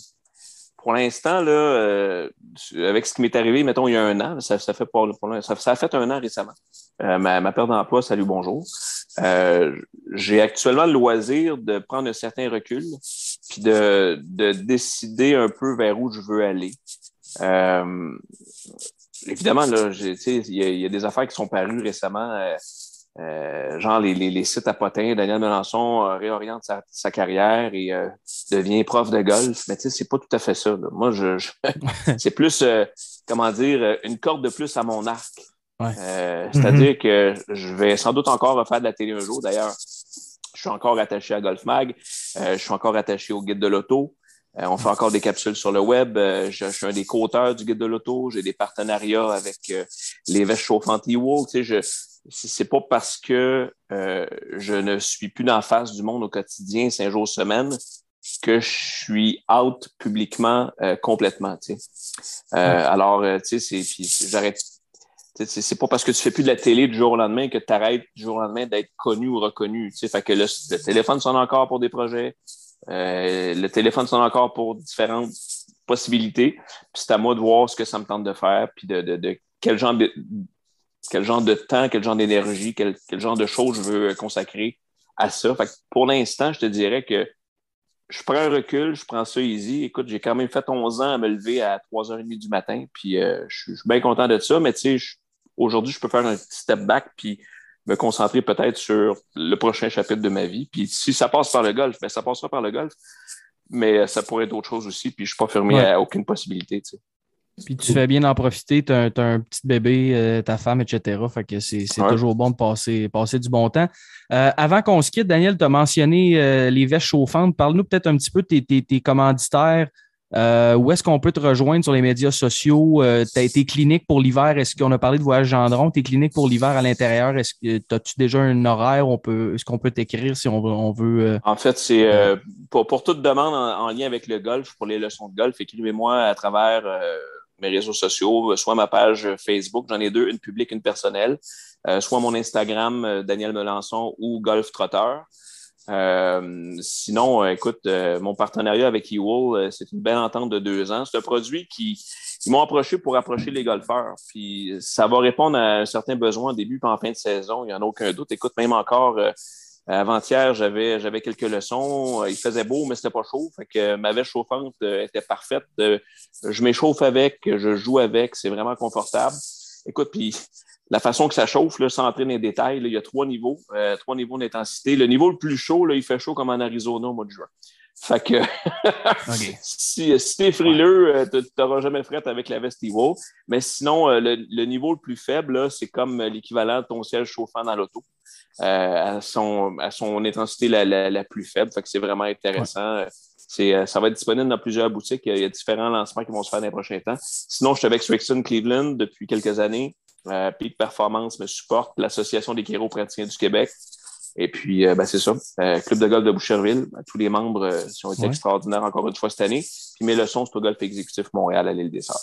pour l'instant là, euh, avec ce qui m'est arrivé, mettons il y a un an, ça, ça fait ça, ça a fait un an récemment. Euh, ma, ma perte d'emploi, salut bonjour. Euh, j'ai actuellement le loisir de prendre un certain recul, puis de, de décider un peu vers où je veux aller. Euh, évidemment, là, il y, a- il y a des affaires qui sont parues récemment. Euh, genre les, les, les, sites à potins, Daniel Melançon euh, réoriente sa, sa, carrière et euh, devient prof de golf. Mais tu sais, c'est pas tout à fait ça. Là. Moi, je, je c'est plus, euh, comment dire, une corde de plus à mon arc. Ouais. C'est-à-dire mm -hmm. que je vais sans doute encore refaire de la télé un jour. D'ailleurs, je suis encore attaché à Golf Mag. je suis encore attaché au guide de l'auto. on fait encore des capsules sur le web. Je, je, suis un des co-auteurs du guide de l'auto. J'ai des partenariats avec les vestes chauffantes E-Wall. Tu sais, je, c'est pas parce que euh, je ne suis plus dans la face du monde au quotidien, cinq jours semaine, que je suis out publiquement euh, complètement. Tu sais. euh, alors, tu sais, c'est j'arrête. C'est pas parce que tu fais plus de la télé du jour au lendemain que tu arrêtes du jour au lendemain d'être connu ou reconnu. Tu sais. Fait que le, le téléphone sonne encore pour des projets. Euh, le téléphone sonne encore pour différentes possibilités. Puis c'est à moi de voir ce que ça me tente de faire, puis de, de, de quel genre de, quel genre de temps, quel genre d'énergie, quel, quel, genre de choses je veux consacrer à ça. Fait que pour l'instant, je te dirais que je prends un recul, je prends ça easy. Écoute, j'ai quand même fait 11 ans à me lever à 3h30 du matin, puis euh, je, suis, bien content de ça, mais tu sais, aujourd'hui, je peux faire un petit step back, puis me concentrer peut-être sur le prochain chapitre de ma vie. Puis si ça passe par le golf, ben ça passera par le golf, mais ça pourrait être autre chose aussi, puis je ne suis pas fermé ouais. à aucune possibilité, tu sais. Puis tu fais bien en profiter, tu as, as, un petit bébé, euh, ta femme, etc. Fait que c'est ouais. toujours bon de passer, passer du bon temps. Euh, avant qu'on se quitte, Daniel, tu as mentionné euh, les vestes chauffantes. Parle-nous peut-être un petit peu de tes, tes, tes commanditaires. où est-ce qu'on peut te rejoindre sur les médias sociaux? tu as tes cliniques pour l'hiver. Est-ce qu'on a parlé de voyage Gendron? Tes cliniques pour l'hiver à l'intérieur, est-ce que as-tu déjà un horaire? On peut, est-ce qu'on peut t'écrire si on veut? On veut En fait, c'est pour, pour, toute demande en, en, lien avec le golf, pour les leçons de golf, écrivez-moi à travers mes réseaux sociaux, soit ma page Facebook, j'en ai deux, une publique, une personnelle, euh, soit mon Instagram, euh, Daniel Melançon ou Golf Trotteur. Euh, sinon, écoute, mon partenariat avec Ewell, c'est une belle entente de deux ans. C'est un produit qui, ils m'ont approché pour approcher les golfeurs. Puis ça va répondre à un certain besoin au début et en fin de saison. Il n'y en a aucun doute. Écoute, même encore avant-hier, j'avais, j'avais quelques leçons. Il faisait beau, mais c'était pas chaud. Fait que ma veste chauffante était parfaite. Je m'échauffe avec, je joue avec, c'est vraiment confortable. Écoute, puis la façon que ça chauffe, là, sans entrer dans les détails, là, il y a trois niveaux, euh, trois niveaux d'intensité. Le niveau le plus chaud, là, il fait chaud comme en Arizona au mois de juin. Fait que okay. si, si t'es frileux, euh, tu n'auras jamais fret avec la veste Evo. Mais sinon, euh, le, le, niveau le plus faible, c'est comme l'équivalent de ton siège chauffant dans l'auto. Euh, à, son, à son intensité la, la, la plus faible. Fait que c'est vraiment intéressant. Ouais. C'est, ça va être disponible dans plusieurs boutiques. Il y a différents lancements qui vont se faire dans les prochains temps. Sinon, je suis avec Strixon Cleveland depuis quelques années. Euh, Peak Performance me supporte, l'Association des chiropraticiens du Québec. Et puis, euh, ben, c'est ça. Euh, Club de golf de Boucherville. Ben, tous les membres euh, ont été ouais. extraordinaires encore une fois cette année. Puis mes leçons, c'est au Golf Exécutif Montréal à l'île des Sœurs.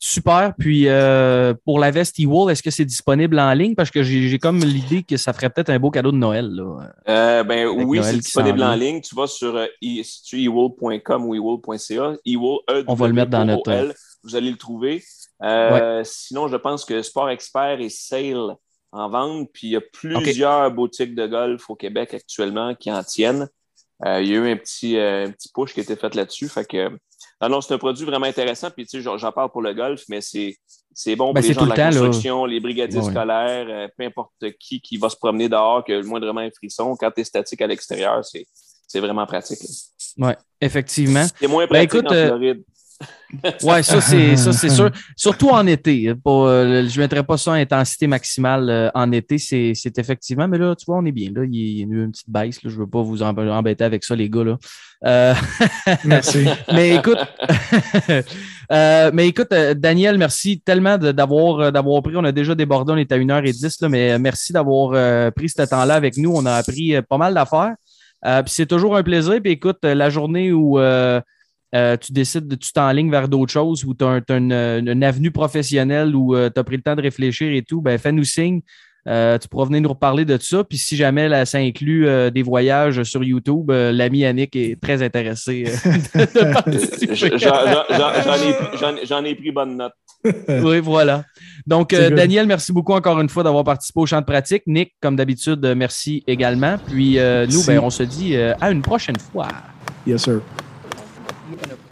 Super. Puis euh, pour la veste E-Wall, est-ce que c'est disponible en ligne? Parce que j'ai comme l'idée que ça ferait peut-être un beau cadeau de Noël. Là, ben, oui, c'est disponible en ligne. Tu vas sur euh, ewall.com ou ewall.ca. Ewall, e On va le mettre dans notre. Vous allez le trouver. Ouais. Sinon, je pense que Sport Expert et Sale en vente. Puis il y a plusieurs okay. boutiques de golf au Québec actuellement qui en tiennent. il y a eu un petit, un petit push qui a été fait là-dessus. Fait que non, non, c'est un produit vraiment intéressant. Puis, tu sais, j'en parle pour le golf, mais c'est, c'est bon pour ben, les gens de la temps, construction, là. les brigadiers ouais. scolaires, euh, peu importe qui qui va se promener dehors, que le moindrement un frisson. Quand tu es statique à l'extérieur, c'est, c'est vraiment pratique. Oui, effectivement. C'est moins pratique ben, écoute, en Floride. Oui, ça, c'est, ça, c'est sûr. Surtout en été. Pour, euh, je ne mettrais pas ça en intensité maximale euh, en été. C'est, c'est effectivement, mais là, tu vois, on est bien. Là. Il y a eu une petite baisse. Là. Je ne veux pas vous embêter avec ça, les gars. Là. Euh... Merci. mais écoute, mais écoute, Daniel, merci tellement d'avoir, d'avoir pris. On a déjà débordé, on est à 1h10, là, mais merci d'avoir pris ce temps-là avec nous. On a appris pas mal d'affaires. puis c'est toujours un plaisir. Puis écoute, la journée où euh, tu décides de tu t'enlignes vers d'autres choses ou tu as, une, une, avenue professionnelle où euh, tu as pris le temps de réfléchir et tout, ben fais-nous signe. Euh, tu pourras venir nous reparler de ça. Puis si jamais là, ça inclut euh, des voyages sur YouTube, euh, l'ami Yannick est très intéressé. J'en ai, ai, pris bonne note. oui, voilà. Donc, Daniel, merci beaucoup encore une fois d'avoir participé au champ de pratique. Nick, comme d'habitude, merci également. Puis nous, ben, on se dit à une prochaine fois. Yes, sir. you can